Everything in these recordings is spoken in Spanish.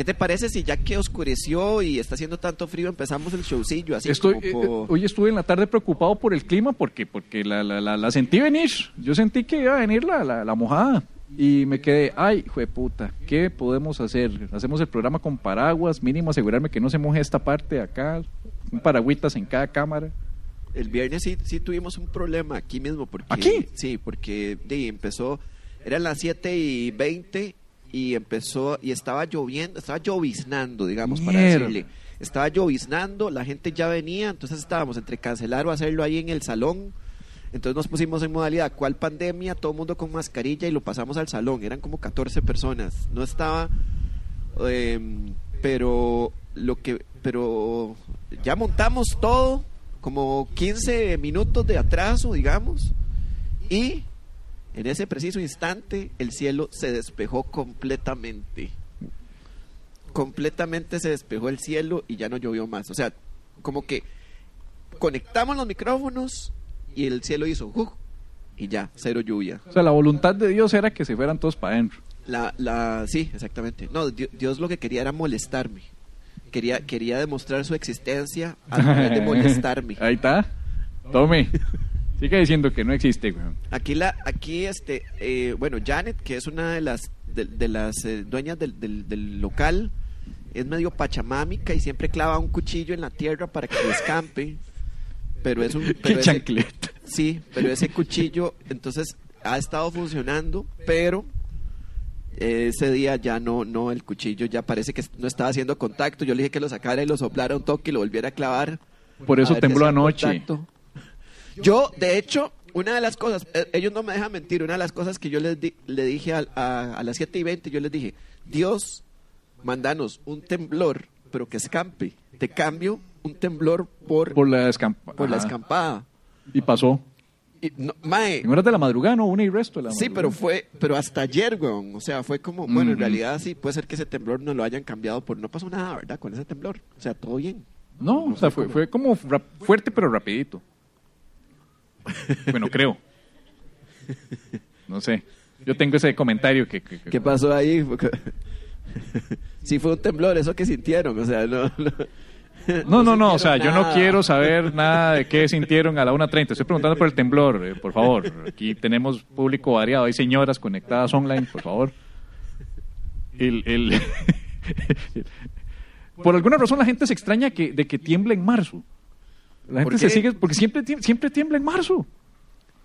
¿Qué te parece si ya que oscureció y está haciendo tanto frío empezamos el showcillo así Estoy, como eh, eh, hoy estuve en la tarde preocupado por el clima porque, porque la, la, la, la sentí venir. Yo sentí que iba a venir la, mojada. Y me quedé, ay, puta, ¿qué podemos hacer? Hacemos el programa con paraguas, mínimo asegurarme que no se moje esta parte de acá, un paragüitas en cada cámara. El viernes sí, sí tuvimos un problema aquí mismo. Porque, ¿Aquí? Sí, porque de, empezó, eran las 7 y 20 y empezó, y estaba lloviendo, estaba lloviznando, digamos, para decirle. Estaba lloviznando, la gente ya venía, entonces estábamos entre cancelar o hacerlo ahí en el salón. Entonces nos pusimos en modalidad, ¿cuál pandemia? Todo el mundo con mascarilla y lo pasamos al salón. Eran como 14 personas. No estaba... em, pero lo que... Pero ya montamos todo, como 15 minutos de atraso, digamos. Y en ese preciso instante el cielo se despejó completamente. Completamente se despejó el cielo y ya no llovió más. O sea, como que conectamos los micrófonos y el cielo hizo ¡uf! y ya, cero lluvia. O sea, la voluntad de Dios era que se fueran todos para adentro. La, la, sí, exactamente. No, Di- Dios lo que quería era molestarme. Quería, quería demostrar su existencia a través de molestarme. Ahí está. Tome. Sigue diciendo que no existe, güey. Aquí la, aquí este, eh, bueno, Janet, que es una de las de, de las eh, dueñas del, del, del local, es medio pachamámica y siempre clava un cuchillo en la tierra para que descampe. Pero es un, Qué pero ese- sí, pero ese cuchillo, entonces ha estado funcionando, pero ese día ya no, no, el cuchillo ya parece que no estaba haciendo contacto. Yo le dije que lo sacara y lo soplara un toque y lo volviera a clavar. Por eso A tembló anoche. contacto. Yo, de hecho, una de las cosas, eh, ellos no me dejan mentir, una de las cosas que yo les di- le dije a, a las 7 y 20, yo les dije, Dios, mandanos un temblor, pero que escampe. Te cambio un temblor por, Por la por la escampada. Y pasó. Y, no, mae, En horas de la madrugada, no, una y resto de la sí, madrugada. pero fue, pero hasta ayer, weón. O sea, fue como, bueno, en Ujú. realidad sí, puede ser que ese temblor no lo hayan cambiado por, no pasó nada, ¿verdad? Con ese temblor. O sea, todo bien. No, o sea, fue, fue como fuerte pero rapidito. Bueno, creo. No sé. Yo tengo ese comentario que... que- que- ¿Qué pasó ahí? sí fue un temblor, eso que sintieron, o sea, no... no. No, no, no, o sea, yo no quiero saber nada de qué sintieron a la 1.30. Estoy preguntando por el temblor, eh, por favor. Aquí tenemos público variado, hay señoras conectadas online, por favor. El, el- por alguna razón la gente se extraña que, de que tiembla en marzo. La ¿Por gente se sigue, porque siempre, siempre tiembla en marzo.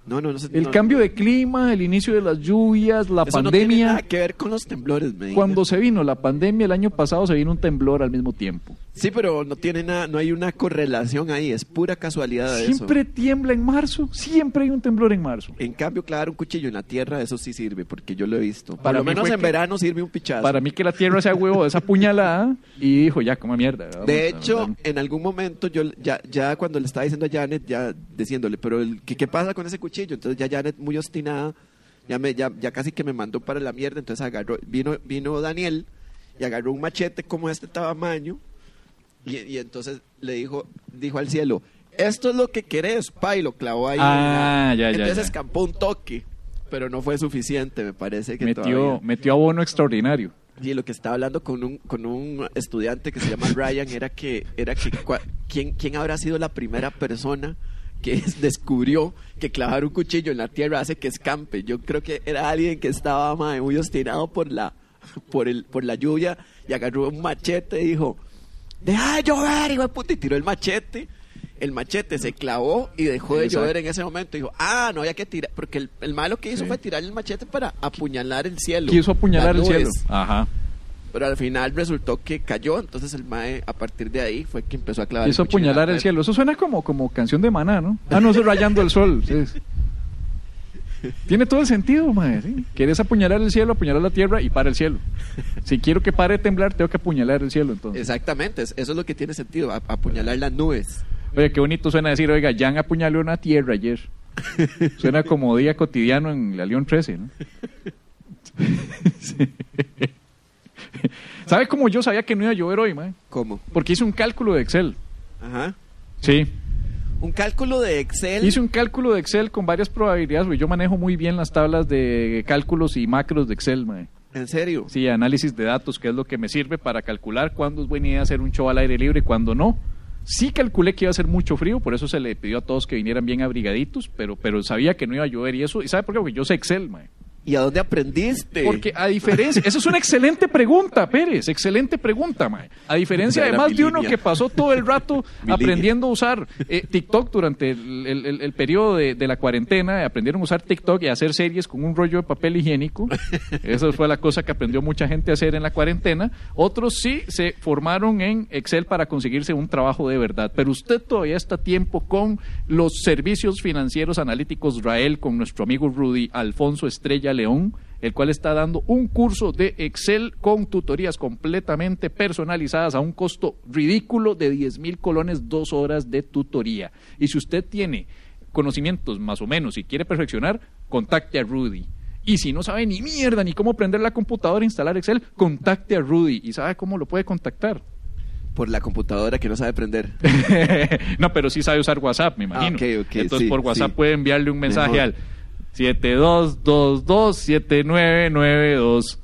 No, no, no. El no, cambio de clima, el inicio de las lluvias, la Eso no tiene pandemia. nada que ver con los temblores, me Cuando se vino la pandemia el año pasado, se vino un temblor al mismo tiempo. Sí, pero no tiene nada, no hay una correlación ahí, es pura casualidad de Siempre eso. tiembla en marzo, siempre hay un temblor en marzo. En cambio, clavar un cuchillo en la tierra, eso sí sirve, porque yo lo he visto. Por Para lo menos en que- verano sirve un pichazo. Para mí que la tierra sea huevo esa puñalada y dijo, ya, como mierda. vamos De hecho, vamos. en algún momento yo ya, ya cuando le estaba diciendo a Janet, ya diciéndole, pero el, ¿qué, qué pasa con ese cuchillo? Entonces ya Janet muy obstinada, ya, me, ya, ya casi que me mandó para la mierda, entonces agarró, vino, vino Daniel y agarró un machete como este tamaño y, y entonces le dijo, dijo al cielo, esto es lo que querés, pa, y lo clavó ahí. Ah, ya, ya, Entonces ya. escampó un toque, pero no fue suficiente, me parece que metió, todavía. metió abono extraordinario. Y lo que estaba hablando con un, con un estudiante que se llama Ryan era que, era que cua- ¿quién, quién habrá sido la primera persona que es- descubrió que clavar un cuchillo en la tierra hace que escampe. Yo creo que era alguien que estaba mae, muy obstinado por la, por, el, por la lluvia y agarró un machete y dijo, deja de llover, hijo de puta, y tiró el machete. El machete se clavó y dejó de Exacto. llover en ese momento. Dijo, ah, no había que tirar, porque el, el malo que hizo Sí. fue tirar el machete para apuñalar el cielo. Quiso apuñalar el cielo. nubes. Ajá. Pero al final resultó que cayó, entonces el mae a partir de ahí fue que empezó a clavar. La apuñalar el cielo. Eso suena como, como canción de maná, ¿no? Ah, no, eso rayando el sol. sí. Tiene todo el sentido, mae. ¿sí? Quieres apuñalar el cielo, apuñalar la tierra y para el cielo. Si quiero que pare de temblar, tengo que apuñalar el cielo, entonces. Exactamente, es- eso es lo que tiene sentido, a- apuñalar las nubes. Oye, qué bonito suena decir, oiga, Jan apuñaló una tierra ayer. Suena como día cotidiano en la León 13, ¿no? Sí. ¿Sabe cómo yo sabía que no iba a llover hoy, mae? ¿Cómo? Porque hice un cálculo de Excel. Ajá. Sí. Un cálculo de Excel. Hice un cálculo de Excel con varias probabilidades, porque yo manejo muy bien las tablas de cálculos y macros de Excel, mae. ¿En serio? Sí, análisis de datos, que es lo que me sirve para calcular cuándo es buena idea hacer un show al aire libre y cuándo no. Sí calculé que iba a ser mucho frío, por eso se le pidió a todos que vinieran bien abrigaditos, pero, pero sabía que no iba a llover y eso. ¿Y sabe por qué? Porque yo sé Excel, mae. ¿Y a dónde aprendiste? Porque a diferencia, esa es una excelente pregunta, Pérez, excelente pregunta, mae. A diferencia además de uno que pasó todo el rato aprendiendo a usar eh, TikTok durante el, el- el- el periodo de, de la cuarentena, aprendieron a usar TikTok y a hacer series con un rollo de papel higiénico. Esa fue la cosa que aprendió mucha gente a hacer en la cuarentena. Otros sí se formaron en Excel para conseguirse un trabajo de verdad. Pero usted todavía está a tiempo con los servicios financieros analíticos Rael, con nuestro amigo Rudy Alfonso Estrella León el cual está dando un curso de Excel con tutorías completamente personalizadas a un costo ridículo de 10 mil colones, dos horas de tutoría. Y si usted tiene conocimientos más o menos y quiere perfeccionar, contacte a Rudy. Y si no sabe ni mierda ni cómo prender la computadora e instalar Excel, contacte a Rudy y sabe cómo lo puede contactar. Por la computadora que no sabe prender. no, pero sí sabe usar WhatsApp, me imagino. Ah, ok, ok, Entonces sí, por WhatsApp sí. puede enviarle un mensaje Mejor. al 72227992.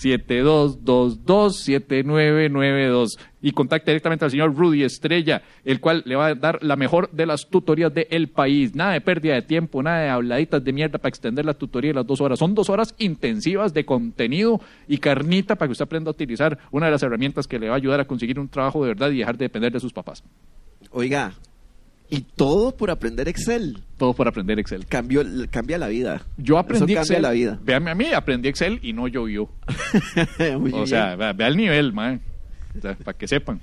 72227992 y contacte directamente al señor Rudy Estrella, el cual le va a dar la mejor de las tutorías del país. Nada de pérdida de tiempo, nada de habladitas de mierda para extender la tutoría de las dos horas. Son dos horas intensivas de contenido y carnita para que usted aprenda a utilizar una de las herramientas que le va a ayudar a conseguir un trabajo de verdad y dejar de depender de sus papás. Oiga, y todo por aprender Excel. Todo por aprender Excel. Cambió, cambia la vida. Yo aprendí Eso cambia Excel. la vida. Véame a mí, aprendí Excel y no llovió. Muy o bien. sea, vea, vea el nivel, man. O sea, para que sepan.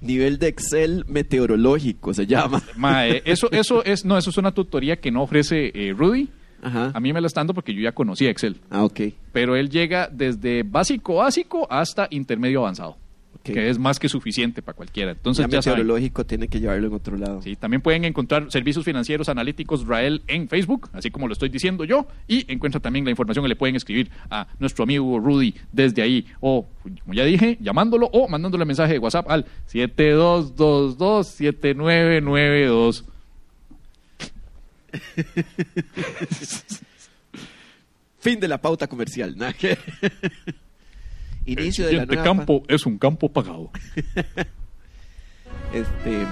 Nivel de Excel meteorológico se llama. Mae, eso, eso es, no, eso es una tutoría que no ofrece eh, Rudy. Ajá. A mí me la está dando porque yo ya conocía Excel. Ah, ok. Pero él llega desde básico básico hasta intermedio avanzado. Que es más que suficiente para cualquiera. Entonces ya ya saben. meteorológico tiene que llevarlo en otro lado. Sí, también pueden encontrar servicios financieros analíticos Rael en Facebook, así como lo estoy diciendo yo, y encuentra también la información que le pueden escribir a nuestro amigo Rudy desde ahí, o como ya dije, llamándolo o mandándole mensaje de WhatsApp al 72227992. Fin de la pauta comercial. Inicio de la nueva campo es un campo pagado. Este,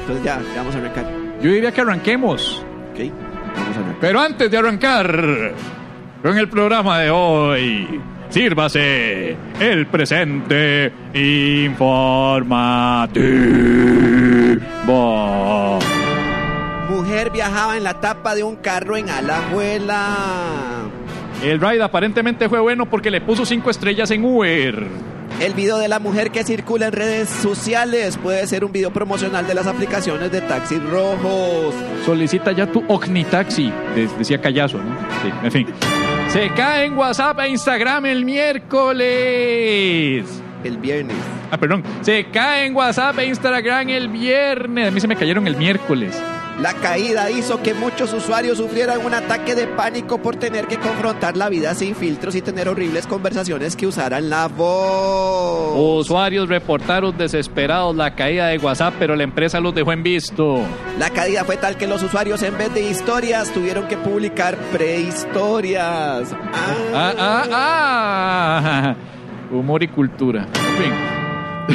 entonces ya, ya vamos a arrancar. Yo diría que arranquemos. Ok, vamos a arrancar. Pero antes de arrancar con el programa de hoy, sírvase el presente informativo. Mujer viajaba en la tapa de un carro en Alajuela. El ride aparentemente fue bueno porque le puso cinco estrellas en Uber. El video de la mujer que circula en redes sociales puede ser un video promocional de las aplicaciones de taxis rojos. Solicita ya tu Ocnitaxi, de- decía Callazo, ¿no? Sí, en fin. Se cae en WhatsApp e Instagram el miércoles. El viernes. Ah, perdón. Se cae en WhatsApp e Instagram el viernes. A mí se me cayeron el miércoles. La caída hizo que muchos usuarios sufrieran un ataque de pánico por tener que confrontar la vida sin filtros y tener horribles conversaciones que usaran la voz. Usuarios reportaron desesperados la caída de WhatsApp, pero la empresa los dejó en visto. La caída fue tal que los usuarios en vez de historias tuvieron que publicar prehistorias. Ah, ah, ah. Humor y cultura. En fin.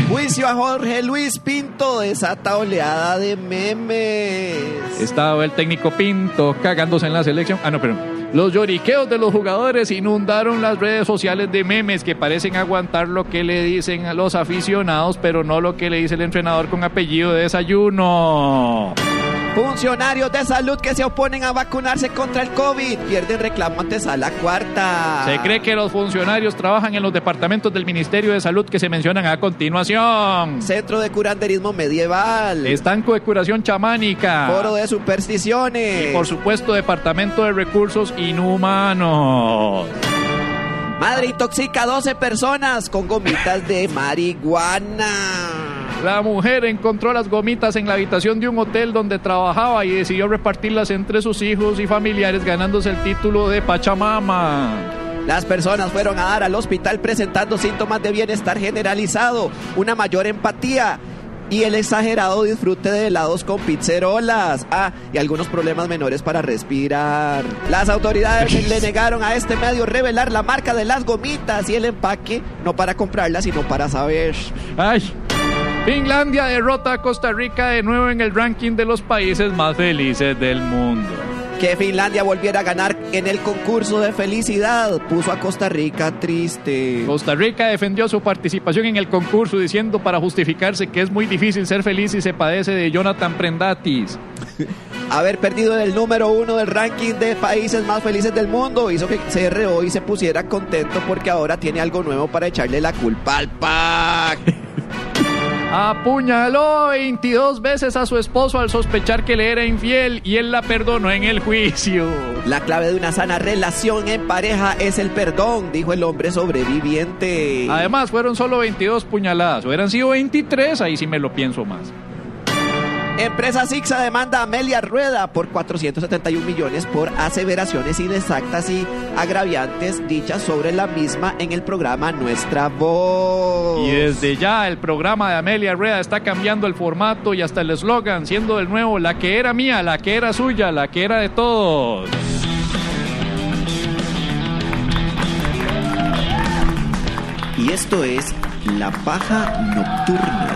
Juicio a Jorge Luis Pinto desata oleada de memes. Estaba el técnico Pinto cagándose en la selección. Ah, no, perdón. Los lloriqueos de los jugadores inundaron las redes sociales de memes que parecen aguantar lo que le dicen a los aficionados, pero no lo que le dice el entrenador con apellido de desayuno. Funcionarios de salud que se oponen a vacunarse contra el COVID pierden reclamo ante sala cuarta. Se cree que los funcionarios trabajan en los departamentos del Ministerio de Salud que se mencionan a continuación. Centro de curanderismo medieval. Estanco de curación chamánica. Foro de supersticiones. Y por supuesto, Departamento de Recursos Inhumanos. Madre intoxica a 12 personas con gomitas de marihuana. La mujer encontró las gomitas en la habitación de un hotel donde trabajaba y decidió repartirlas entre sus hijos y familiares ganándose el título de Pachamama. Las personas fueron a dar al hospital presentando síntomas de bienestar generalizado, una mayor empatía y el exagerado disfrute de helados con pizzerolas. Ah, y algunos problemas menores para respirar. Las autoridades le negaron a este medio revelar la marca de las gomitas y el empaque, no para comprarlas, sino para saber. Ay. Finlandia derrota a Costa Rica de nuevo en el ranking de los países más felices del mundo. Que Finlandia volviera a ganar en el concurso de felicidad puso a Costa Rica triste. Costa Rica defendió su participación en el concurso diciendo para justificarse que es muy difícil ser feliz y se padece de Jonathan Prendatis. Haber perdido el número uno del ranking de países más felices del mundo hizo que CRO y se pusiera contento porque ahora tiene algo nuevo para echarle la culpa al PAC. Apuñaló 22 veces a su esposo al sospechar que le era infiel y él la perdonó en el juicio. La clave de una sana relación en pareja es el perdón, dijo el hombre sobreviviente. Además, fueron solo 22 puñaladas. Hubieran sido 23, ahí sí me lo pienso más. Empresa Sixa demanda a Amelia Rueda por 471 millones por aseveraciones inexactas y agraviantes dichas sobre la misma en el programa Nuestra Voz. Y desde ya el programa de Amelia Rueda está cambiando el formato y hasta el eslogan, siendo del nuevo la que era mía, la que era suya, la que era de todos. Y esto es La Paja Nocturna.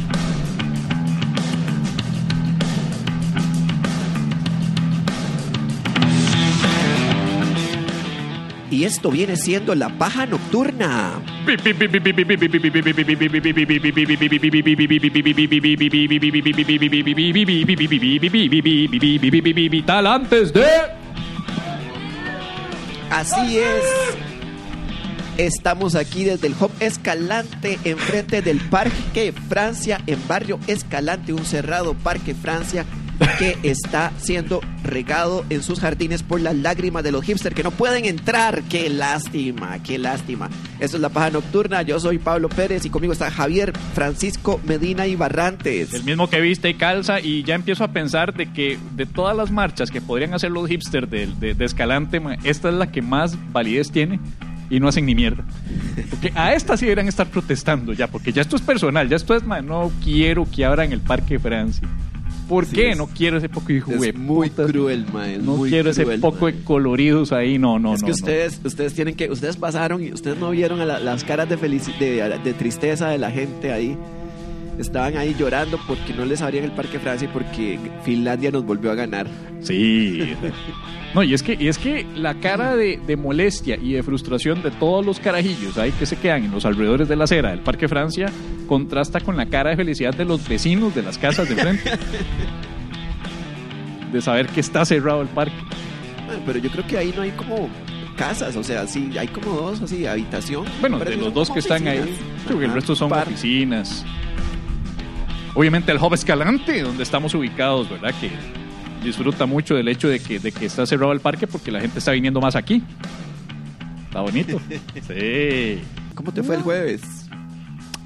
Y esto viene siendo la paja nocturna. Vital antes de. Así es. Estamos aquí desde el Hop Escalante, enfrente del Parque Francia, en barrio Escalante, un cerrado Parque Francia que está siendo regado en sus jardines por las lágrimas de los hipsters que no pueden entrar. Qué lástima, qué lástima. Esto es La Paja Nocturna. Yo soy Pablo Pérez y conmigo está Javier Francisco Medina y Barrantes. El mismo que viste y calza y ya empiezo a pensar de que de todas las marchas que podrían hacer los hipsters de, de Escalante, esta es la que más validez tiene y no hacen ni mierda. Porque a esta sí deberían estar protestando ya, porque ya esto es personal, ya esto es, no quiero que abran el Parque Francia. ¿Por qué? no quiero ese poco de Es muy cruel, man. No quiero ese poco de coloridos ahí, no, no, es no. que ustedes, ustedes tienen que, ustedes pasaron y ustedes no vieron las caras de, de, tristeza de la gente ahí. Estaban ahí llorando porque no les abrían el Parque Francia y porque Finlandia nos volvió a ganar. Sí. No, y es que, y es que la cara de, de, molestia y de frustración de todos los carajillos ahí que se quedan en los alrededores de la acera del Parque Francia contrasta con la cara de felicidad de los vecinos de las casas de frente. de saber que está cerrado el parque. pero yo creo que ahí no hay como casas, o sea, sí, hay como dos, así, habitación. Bueno, de los dos que están ahí, creo que el resto son oficinas. Obviamente el Hub Escalante, donde estamos ubicados, ¿verdad? Que disfruta mucho del hecho de que, de que está cerrado el parque porque la gente está viniendo más aquí. Está bonito. sí. ¿Cómo te fue el jueves?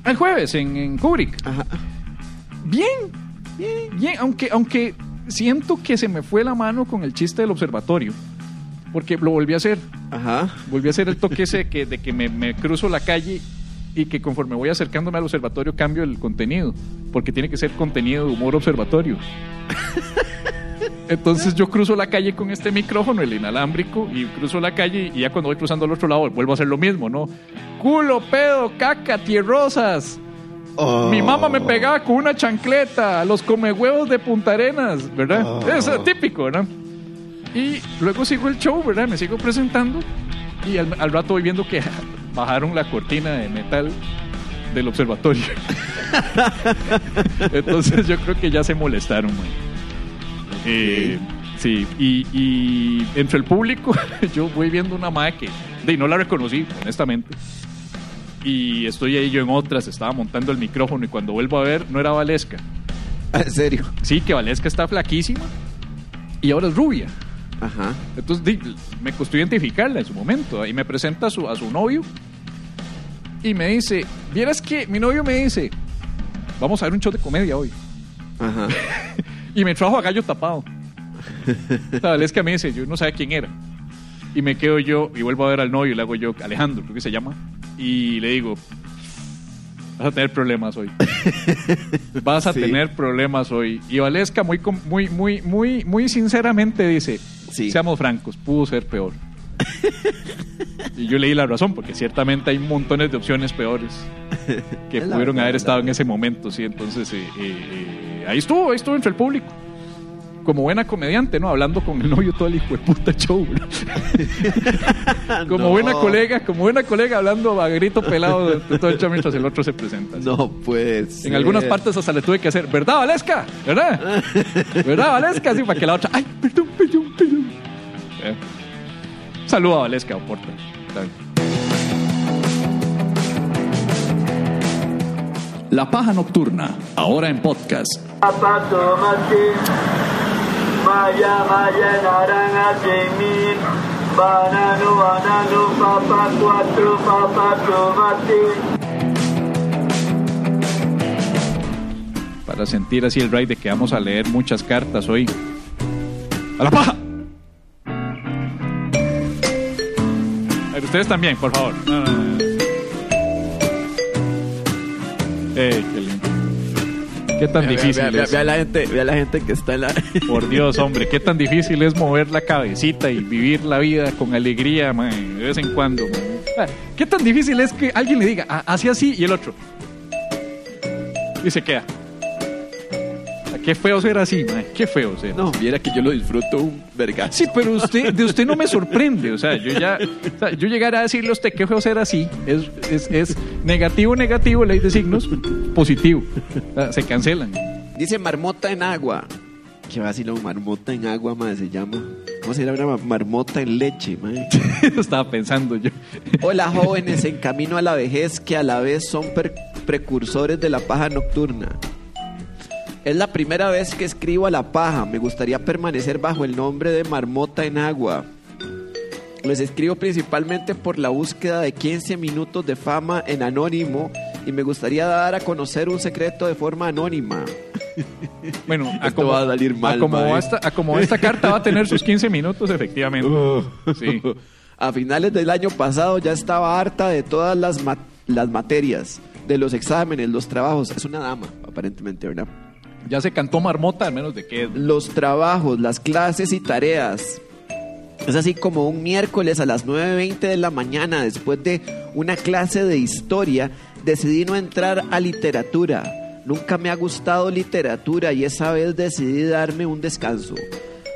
El jueves en, en Kubrick. Ajá. Bien, bien, bien. Aunque, aunque siento que se me fue la mano con el chiste del observatorio. Porque lo volví a hacer. Ajá. Volví a hacer el toque ese que, de que me, me cruzo la calle y que conforme voy acercándome al observatorio cambio el contenido. Porque tiene que ser contenido de humor observatorio. Entonces yo cruzo la calle con este micrófono, el inalámbrico, y cruzo la calle y ya cuando voy cruzando al otro lado vuelvo a hacer lo mismo, ¿no? Culo, pedo, caca, tierrosas. Oh. Mi mamá me pegaba con una chancleta, los come huevos de Punta Arenas, ¿verdad? Oh. Es típico, ¿no? Y luego sigo el show, ¿verdad? Me sigo presentando y al, al rato voy viendo que bajaron la cortina de metal del observatorio. Entonces yo creo que ya se molestaron, man. Eh, sí, y, y, entre el público yo voy viendo una madre que de, no la reconocí, honestamente. Y estoy ahí yo en otras, estaba montando el micrófono y cuando vuelvo a ver, no era Valesca. ¿En serio? Sí, que Valesca está flaquísima y ahora es rubia. Ajá. Entonces di, me costó identificarla en su momento y me presenta a su, a su novio y me dice, vieras que mi novio me dice, vamos a ver un show de comedia hoy. Ajá. Y me trajo a gallo tapado. La Valesca me dice, yo no sabía quién era. Y me quedo yo y vuelvo a ver al novio y le hago yo, Alejandro, creo que se llama. Y le digo, vas a tener problemas hoy. Vas a Sí. tener problemas hoy. Y Valesca muy, muy, muy, muy, muy sinceramente dice, Sí. seamos francos, pudo ser peor. y yo le di la razón, porque ciertamente hay montones de opciones peores que pudieron verdad, haber estado en ese momento, sí. Entonces, eh, eh, eh, ahí estuvo, ahí estuvo entre el público. Como buena comediante, ¿no? Hablando con el novio todo el hijo de puta show. ¿no? Como No. buena colega, como buena colega hablando a grito pelado de, todo el show mientras el otro se presenta. No pues. En algunas partes hasta le tuve que hacer, ¿verdad, Valesca? ¿Verdad? ¿Verdad, Valesca? Así para que la otra, ay, perdón, perdón, perdón. Eh. Saluda a Valesca, bien. La Paja Nocturna, ahora en podcast. Papa tomate, maya maya naranja jemil, banano banano papa cuatro papa tomate. Para sentir así el ride de que vamos a leer muchas cartas hoy. ¡A la paja! Ustedes también, por favor. No, no, no. Eh, qué lindo. Qué tan difícil Vea, vea, es. vea la gente, vea la gente que está en la. Por Dios, hombre, qué tan difícil es mover la cabecita y vivir la vida con alegría, man, de vez en cuando. man. Ah, Qué tan difícil es que alguien le diga, "Ah, así así, y el otro. Y se queda. Qué feo ser así, man, qué feo ser. No, viera que yo lo disfruto un vergazo. Sí, pero usted, de usted no me sorprende. O sea, yo ya, o sea, yo llegar a decirle a usted qué feo ser así, es, es, es negativo, negativo, ley de signos, positivo. O sea, se cancelan. Dice marmota en agua. ¿Qué vacilón? Marmota en agua, madre, se llama. ¿Cómo se llama marmota en leche, madre? Estaba pensando yo. Hola, jóvenes en camino a la vejez que a la vez son per- precursores de la paja nocturna. Es la primera vez que escribo a la paja. Me gustaría permanecer bajo el nombre de Marmota en Agua. Les escribo principalmente por la búsqueda de 15 minutos de fama en anónimo y me gustaría dar a conocer un secreto de forma anónima. Bueno, a Esto como, va a salir mal, a como esta, a como esta carta va a tener sus 15 minutos, efectivamente. Sí. A finales del año pasado ya estaba harta de todas las, ma- las materias, de los exámenes, los trabajos. Es una dama, aparentemente, ¿verdad? Ya se cantó marmota, al menos de qué. Los trabajos, las clases y tareas. Es así como un miércoles a las 9.20 de la mañana, después de una clase de historia, decidí no entrar a literatura. Nunca me ha gustado literatura y esa vez decidí darme un descanso.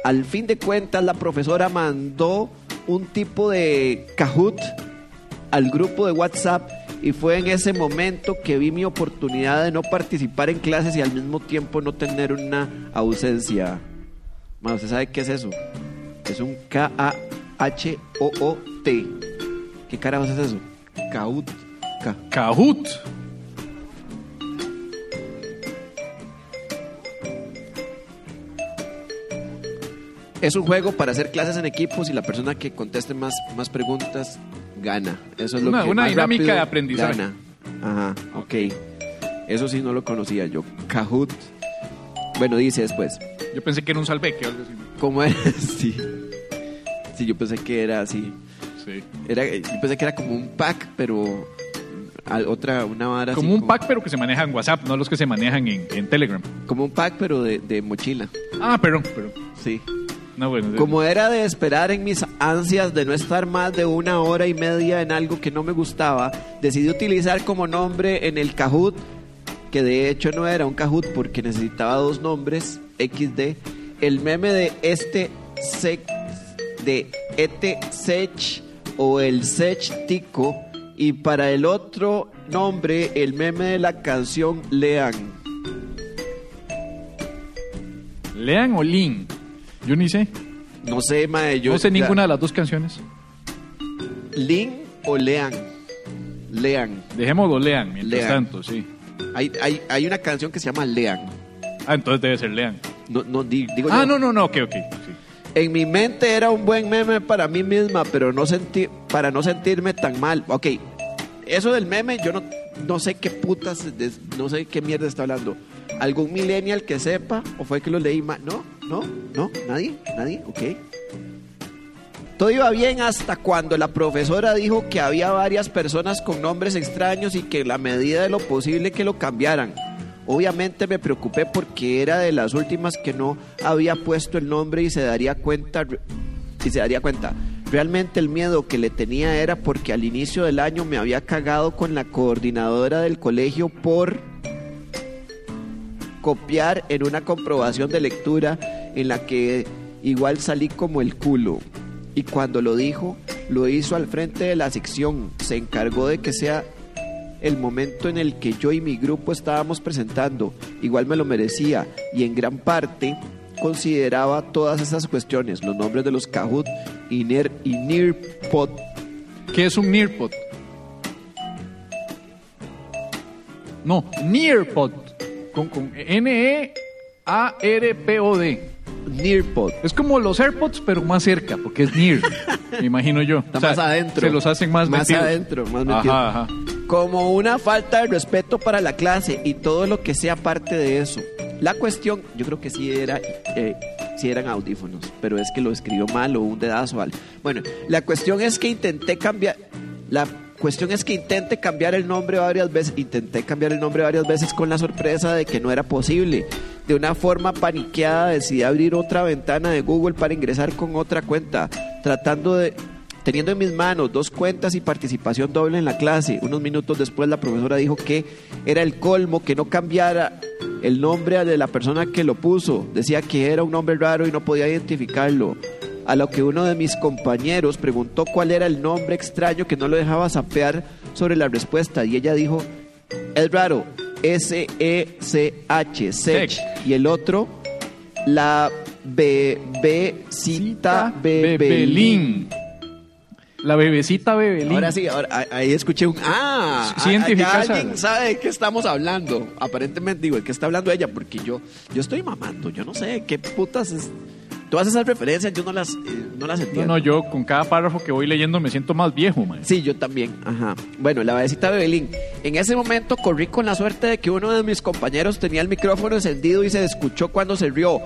Al fin de cuentas, la profesora mandó un tipo de Kahoot al grupo de WhatsApp y fue en ese momento que vi mi oportunidad de no participar en clases y al mismo tiempo no tener una ausencia. Ma, ¿Usted sabe qué es eso? Es un K-A-H-O-O-T. ¿Qué carajos es eso? Kahoot. Ka- Kahoot. Es un juego para hacer clases en equipos y la persona que conteste más, más preguntas gana. Eso es lo Una- que una más dinámica de aprendizaje. Gana. Ajá, ok. Eso sí no lo conocía yo. Kahoot. Bueno, dice después. Yo pensé que era un salveque o algo así. ¿Cómo era? Sí. Sí, yo pensé que era así. Sí. Era, yo pensé que era como un pack, pero al- otra, una vara así Como un pack, pero que se maneja en WhatsApp, no los que se manejan en, en Telegram. Como un pack, pero de, de mochila. Ah, perdón, perdón. Sí. No, bueno. Como era de esperar en mis ansias de no estar más de una hora y media en algo que no me gustaba, decidí utilizar como nombre en el Kahoot, que de hecho no era un Kahoot porque necesitaba dos nombres, XD, el meme de este sec, de este sech o el sech tico, y para el otro nombre, el meme de la canción Lean. Lean o Lin. Yo ni sé. No sé, mae, yo no sé ya- ninguna de las dos canciones. Lin o Lean. Lean. Dejémoslo Lean, mientras Lean. tanto, sí. Hay, hay, hay una canción que se llama Lean. Ah, entonces debe ser Lean. No, no, di- digo Ah, yo. no, no, no, ok, ok. sí. En mi mente era un buen meme para mí misma, pero no sentí, para no sentirme tan mal. Ok, eso del meme yo no, no sé qué putas, no sé qué mierda está hablando. ¿Algún millennial que sepa? ¿O fue que lo leí mal? No, no, no, nadie, nadie, ok. Todo iba bien hasta cuando la profesora dijo que había varias personas con nombres extraños y que la medida de lo posible que lo cambiaran. Obviamente me preocupé porque era de las últimas que no había puesto el nombre y se daría cuenta y se daría cuenta. Realmente el miedo que le tenía era porque al inicio del año me había cagado con la coordinadora del colegio por copiar en una comprobación de lectura en la que igual salí como el culo. Y cuando lo dijo, lo hizo al frente de la sección. Se encargó de que sea el momento en el que yo y mi grupo estábamos presentando. Igual me lo merecía y en gran parte consideraba todas esas cuestiones, los nombres de los Kahoot y, Ner y Nearpod. ¿Qué es un Nearpod? No, Nearpod. Con, con N-E-A-R-P-O-D. Nearpod. Es como los AirPods, pero más cerca, porque es Near. me imagino yo. Está más adentro. Se los hacen más Más metidos. adentro, más metidos. Ajá, ajá. como una falta de respeto para la clase y todo lo que sea parte de eso. La cuestión, yo creo que sí era, eh, sí eran audífonos, pero es que lo escribió mal o un dedazo al. Bueno, la cuestión es que intenté cambiar, la cuestión es que intenté cambiar el nombre varias veces, intenté cambiar el nombre varias veces con la sorpresa de que no era posible. De una forma paniqueada decidí abrir otra ventana de Google para ingresar con otra cuenta, tratando de Teniendo en mis manos dos cuentas y participación doble en la clase, unos minutos después la profesora dijo que era el colmo que no cambiara el nombre de la persona que lo puso. Decía que era un nombre raro y no podía identificarlo. A lo que uno de mis compañeros preguntó cuál era el nombre extraño que no lo dejaba sapear sobre la respuesta y ella dijo, es raro, S-E-C-H, Sech. Y el otro, la bebecita bebelín. La bebecita Bebelín. Ahora sí, ahora, ahí escuché un ah. Ya alguien sabe de qué estamos hablando. Aparentemente digo, ¿de qué está hablando ella? Porque yo, yo estoy mamando. Yo no sé qué putas es. Todas esas referencias yo no las, eh, no las entiendo. no, yo con cada párrafo que voy leyendo me siento más viejo, man. Sí, yo también. Ajá. Bueno, la bebecita Bebelín. En ese momento corrí con la suerte de que uno de mis compañeros tenía el micrófono encendido y se escuchó cuando se rió.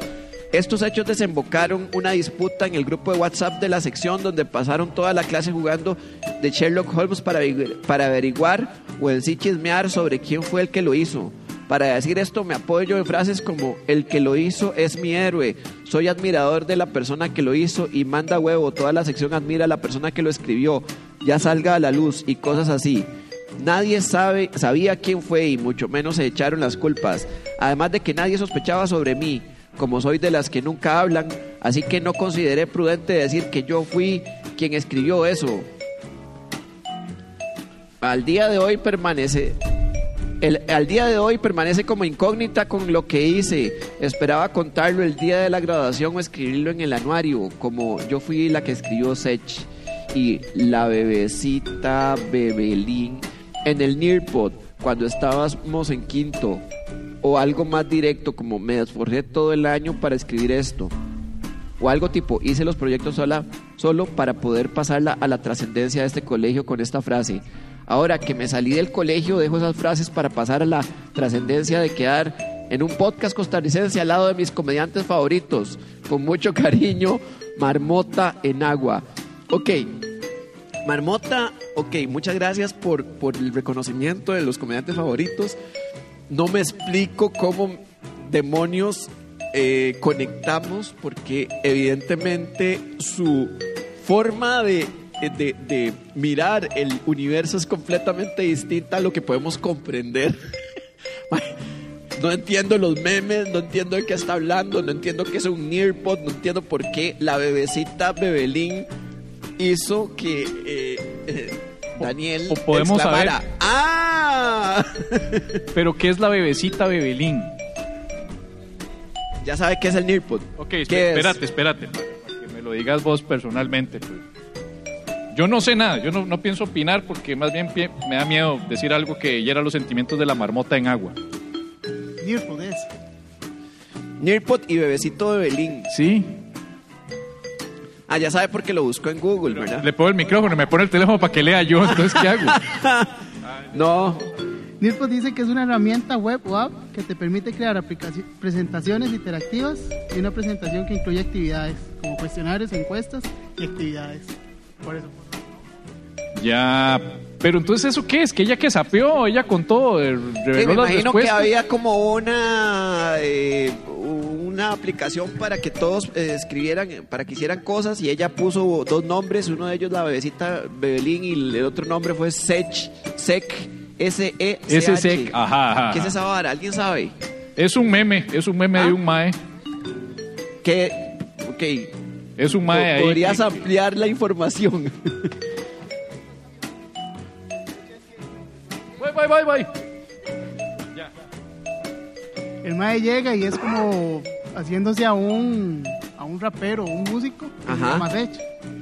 Estos hechos desembocaron una disputa en el grupo de WhatsApp de la sección donde pasaron toda la clase jugando de Sherlock Holmes para, para averiguar o en sí chismear sobre quién fue el que lo hizo. Para decir esto me apoyo en frases como el que lo hizo es mi héroe, soy admirador de la persona que lo hizo y manda huevo, toda la sección admira a la persona que lo escribió, ya salga a la luz y cosas así. Nadie sabe, sabía quién fue y mucho menos se echaron las culpas. Además de que nadie sospechaba sobre mí, como soy de las que nunca hablan, así que no consideré prudente decir que yo fui quien escribió eso. Al día de hoy permanece al día de hoy permanece como incógnita con lo que hice. Esperaba contarlo el día de la graduación o escribirlo en el anuario, como yo fui la que escribió Sech y la bebecita Bebelín en el Nearpod cuando estábamos en quinto. O algo más directo, como me esforcé todo el año para escribir esto. O algo tipo, hice los proyectos sola, solo para poder pasarla a la trascendencia de este colegio con esta frase. Ahora que me salí del colegio, dejo esas frases para pasar a la trascendencia de quedar en un podcast costarricense al lado de mis comediantes favoritos. Con mucho cariño, Marmota en agua. Ok, Marmota, ok, muchas gracias por, por el reconocimiento de los comediantes favoritos. No me explico cómo demonios eh, conectamos, porque evidentemente su forma de, de- de mirar el universo es completamente distinta a lo que podemos comprender. No entiendo los memes, no entiendo de qué está hablando, no entiendo qué es un Nearpod, no entiendo por qué la bebecita Bebelín hizo que eh, eh, Daniel o podemos exclamara, saber- ¡Ah! Pero ¿qué es la bebecita Bebelín? ya sabe qué es el Nearpod. Ok, espérate, espérate, para, para que me lo digas vos personalmente. pues. Yo no sé nada, yo no, no pienso opinar porque más bien pi- me da miedo decir algo que hiera los sentimientos de la marmota en agua. Nearpod es. Nearpod y bebecito Bebelín. Sí, Ah, ya sabe porque lo buscó en Google, ¿verdad? le pongo el micrófono y me pone el teléfono para que lea yo, entonces ¿qué hago? No. Nirpod dice que es una herramienta web o app que te permite crear presentaciones interactivas y una presentación que incluye actividades como cuestionarios, encuestas y actividades. Por eso. Ya. Pero entonces, ¿eso qué es? ¿Que ella que sapeó? ¿Ella contó? eh, Sí, ¿Reveló me las imagino que había como una eh, una aplicación para que todos eh, escribieran, para que hicieran cosas y ella puso dos nombres, uno de ellos la bebecita Bebelín y el otro nombre fue Sech, Sec, S E C H. sec, ajá, ajá. ¿Qué es esa vara? ¿Alguien sabe? Es un meme, es un meme Ah. de un mae. Que ok, Es un mae ahí. podrías que- ampliar la información. Bye, bye, bye, bye. El mae llega y es como haciéndose a un, a un rapero, un músico, Ajá. llama Sech.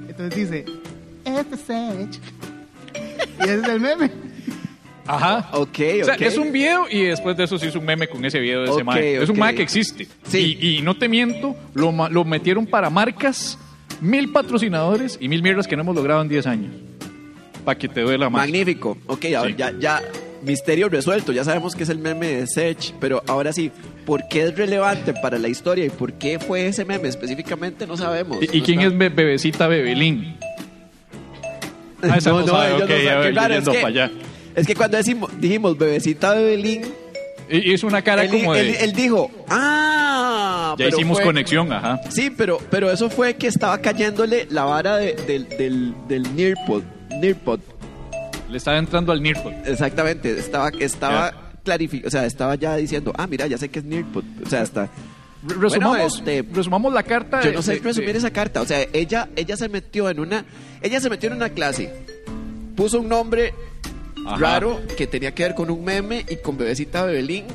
Entonces dice, este es Sech. y ese es el meme. Ajá. Ok, O sea, ok. es un video y después de eso se hizo un meme con ese video de ese Ok, mae. Es un ok. mae que existe. Sí. Y, y no te miento, lo, lo metieron para marcas, mil patrocinadores y mil mierdas que no hemos logrado en 10 años. Para que te duela más. Magnífico. Ok, ahora Sí. ya, ya, misterio resuelto. Ya sabemos que es el meme de Sech, pero ahora sí, ¿por qué es relevante para la historia y por qué fue ese meme específicamente? No sabemos. ¿Y, y No quién es Be- Bebecita Bebelín? Ah, esa no, sabe, no raro, yendo es, que, allá. es que cuando decimos, dijimos bebecita Bebelín, es una cara él, como de... él- él dijo, ah, ya hicimos fue- conexión, ajá. Sí, pero, pero eso fue que estaba cayéndole la vara de- del, del, del Nearpod. Nearpod. Le estaba entrando al Nirpod. Exactamente, estaba, estaba clarificando, o sea, estaba ya diciendo, ah, mira, ya sé que es Nearpod. O sea, hasta... Re- Resumamos, este, resumamos la carta. Yo no sé de- resumir de- esa carta. O sea, ella, ella se metió en una, ella se metió en una clase, puso un nombre Ajá. raro que tenía que ver con un meme y con bebecita Bebelín.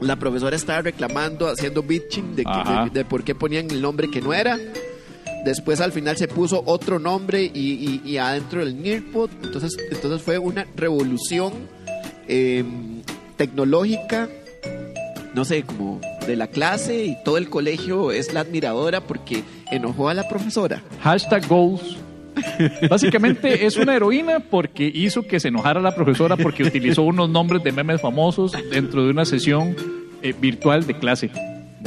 La profesora estaba reclamando, haciendo bitching de, de, de por qué ponían el nombre que no era. Después al final se puso otro nombre y, adentro del Nearpod. Entonces, entonces fue una revolución eh, tecnológica no sé, como de la clase y todo el colegio es la admiradora porque enojó a la profesora. Hashtag goals. Básicamente es una heroína porque hizo que se enojara la profesora porque utilizó unos nombres de memes famosos dentro de una sesión eh, virtual de clase.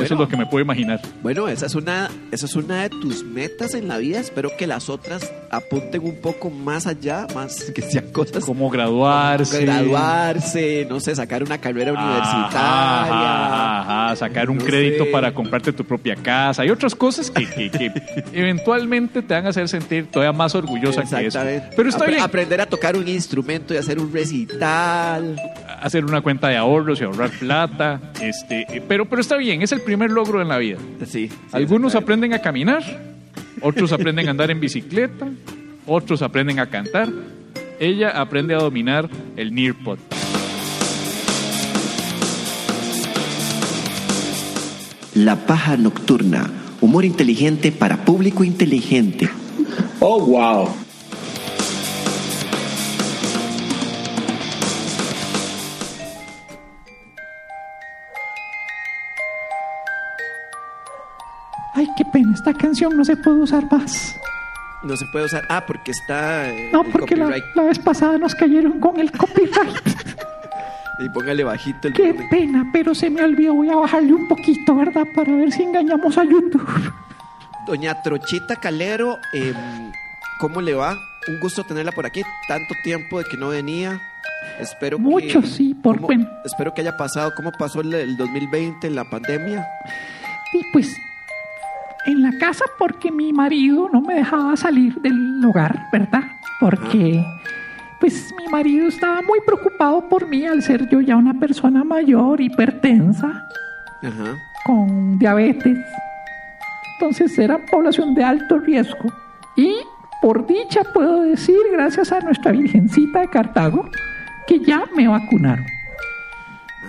Eso es lo que me puedo imaginar. Bueno, esa es una esa es una de tus metas en la vida. Espero que las otras apunten un poco más allá, más que sean cosas Como graduarse. graduarse, no sé, sacar una carrera Ajá, universitaria. ajá, ajá, sacar un No crédito sé. para comprarte tu propia casa. Hay otras cosas que, que- que eventualmente te van a hacer sentir todavía más orgullosa que eso. Pero está Apre- bien Aprender a tocar un instrumento y hacer un recital. hacer una cuenta de ahorros y ahorrar plata. Este, eh, pero, pero está bien, es el primer logro en la vida. Sí. sí, Algunos aprenden a caminar, otros aprenden a andar en bicicleta, otros aprenden a cantar. Ella aprende a dominar el Nearpod. La paja nocturna. Humor inteligente para público inteligente. Oh, wow. Ay, qué pena, esta canción no se puede usar más. No se puede usar. Ah, porque está. eh, No, el porque la, copyright. la vez pasada nos cayeron con el copyright. Y póngale bajito el Qué pena, pero se me olvidó. Voy a bajarle un poquito, ¿verdad? Para ver si engañamos a YouTube. Doña Trochita Calero, em, ¿cómo le va? Un gusto tenerla por aquí. Tanto tiempo de que no venía. Espero Mucho, que, sí, por ¿cómo- Espero que haya pasado. ¿Cómo pasó el, el 2020 en la pandemia? Y pues en la casa porque mi marido no me dejaba salir del hogar, ¿verdad? Porque pues mi marido estaba muy preocupado por mí al ser yo ya una persona mayor, hipertensa, Ajá. con diabetes. Entonces era población de alto riesgo. Y por dicha puedo decir, gracias a nuestra Virgencita de Cartago, que ya me vacunaron.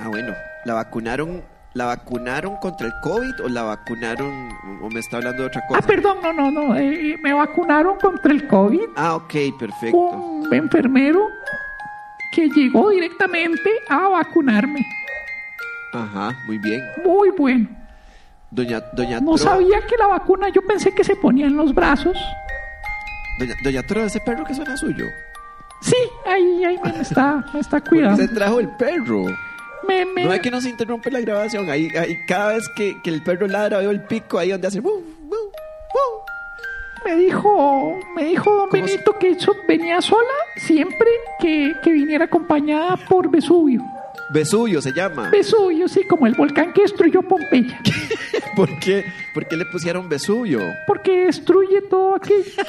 Ah, bueno. ¿La vacunaron, la vacunaron contra el COVID o la vacunaron o me está hablando de otra cosa? Ah, perdón, no, no, no, eh, me vacunaron contra el COVID. Ah, ok, perfecto. un enfermero que llegó directamente a vacunarme. Ajá, muy bien. Muy bueno. Doña, doña No Tro- sabía que la vacuna yo pensé que se ponía en los brazos. Doña, doña Tro, ese perro que suena suyo. Sí, ahí, ahí me está, me está ¿Por qué cuidando. se trajo el perro? No es que nos interrumpe la grabación. Ahí, ahí cada vez que, que el perro ladra, veo el pico ahí donde hace. Me dijo, me dijo don ¿Cómo Benito que eso venía sola siempre que, que viniera acompañada por Vesubio. Vesubio se llama. Vesubio, sí, como el volcán que destruyó Pompeya. ¿Por qué? ¿Por qué le pusieron Vesubio? Porque destruye todo aquello.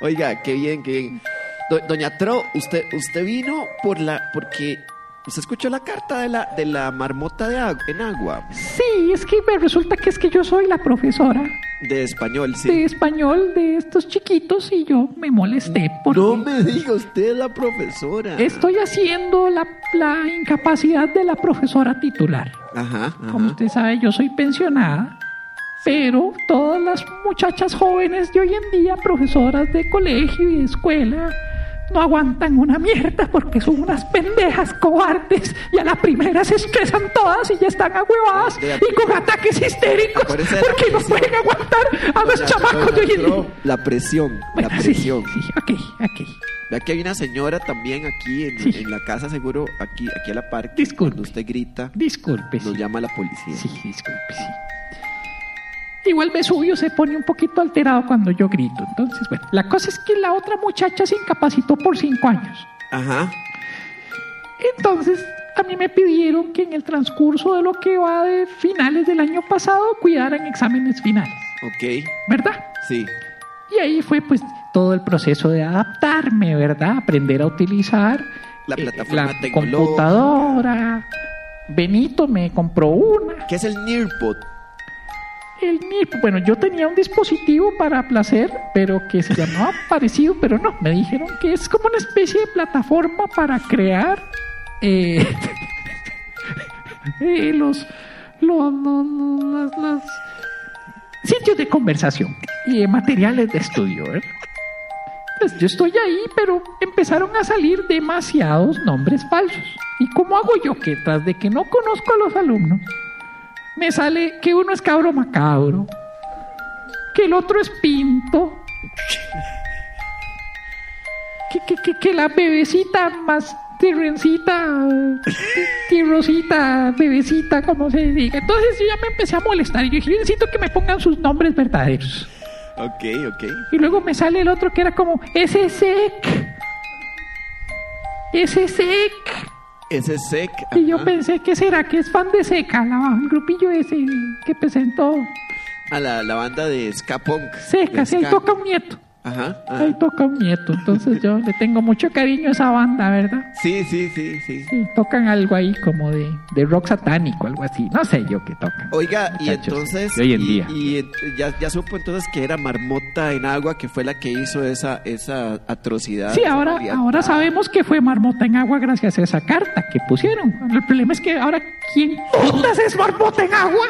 Oiga, qué bien, qué bien. Do- Doña Tro, usted, usted vino por la, porque usted escuchó la carta de la, de la marmota de agua, en agua, Sí, es que me resulta que es que yo soy la profesora de español, sí. de español de estos chiquitos y yo me molesté porque No me diga usted la profesora. estoy haciendo la, la incapacidad de la profesora titular. Ajá, ajá. Como usted sabe, yo soy pensionada, pero todas las muchachas jóvenes de hoy en día, profesoras de colegio y de escuela, no aguantan una mierda porque son unas pendejas cobardes y a la primera se estresan todas y ya están ahuevadas y con ataques histéricos porque no pueden aguantar a los chamacos de hoy en Tro, día. La presión, la sí, presión. sí, ok, ok. Vea que hay una señora también aquí en, Sí. en la casa, seguro, aquí, aquí a la par. Disculpe. Cuando usted grita, Disculpe. nos sí. llama la policía. Sí, disculpe, sí. Igual Vesubio se pone un poquito alterado cuando yo grito. Entonces, bueno, la cosa es que la otra muchacha se incapacitó por cinco años. Ajá. Entonces, a mí me pidieron que en el transcurso de lo que va de finales del año pasado cuidaran exámenes finales, Ok. ¿verdad? Sí. Y ahí fue pues todo el proceso de adaptarme, ¿verdad? Aprender a utilizar La eh, plataforma la tecnológica. computadora. Benito me compró una. ¿Qué es el Nearpod? El NIP, bueno, yo tenía un dispositivo para placer, pero que se llamaba parecido, pero no, me dijeron que es como una especie de plataforma para crear eh, eh, los, los, los- los- las sitios de conversación y de materiales de estudio. ¿verdad? Pues yo estoy ahí, pero empezaron a salir demasiados nombres falsos. ¿Y cómo hago yo que tras de que no conozco a los alumnos, me sale que uno es cabro macabro, que el otro es pinto, que, que, que, que la bebecita más tirrencita, tirrosita, bebecita, como se diga. Entonces yo ya me empecé a molestar y yo dije, yo necesito que me pongan sus nombres verdaderos. Ok, ok. Y luego me sale el otro que era como ese sec. Ese sec. Ese es SEC. Y yo ajá. pensé, ¿qué será? Que es fan de Seca, la- el grupillo ese que presentó A la, la banda de Ska Punk. Seca, sí, ahí toca un nieto. Ajá. ajá. Ahí toca un nieto. Entonces yo le tengo mucho cariño a esa banda, ¿verdad? Sí, sí, sí, sí. Sí, tocan algo ahí como de, de rock satánico, algo así. No sé yo qué tocan. Oiga, y entonces. de hoy en y, día. y, ya, ya supo entonces que era Marmota en Agua, que fue la que hizo esa, esa atrocidad. Sí, ahora, ahora sabemos que fue Marmota en Agua gracias a esa carta que pusieron. El problema es que ahora, ¿quién putas es Marmota en Agua?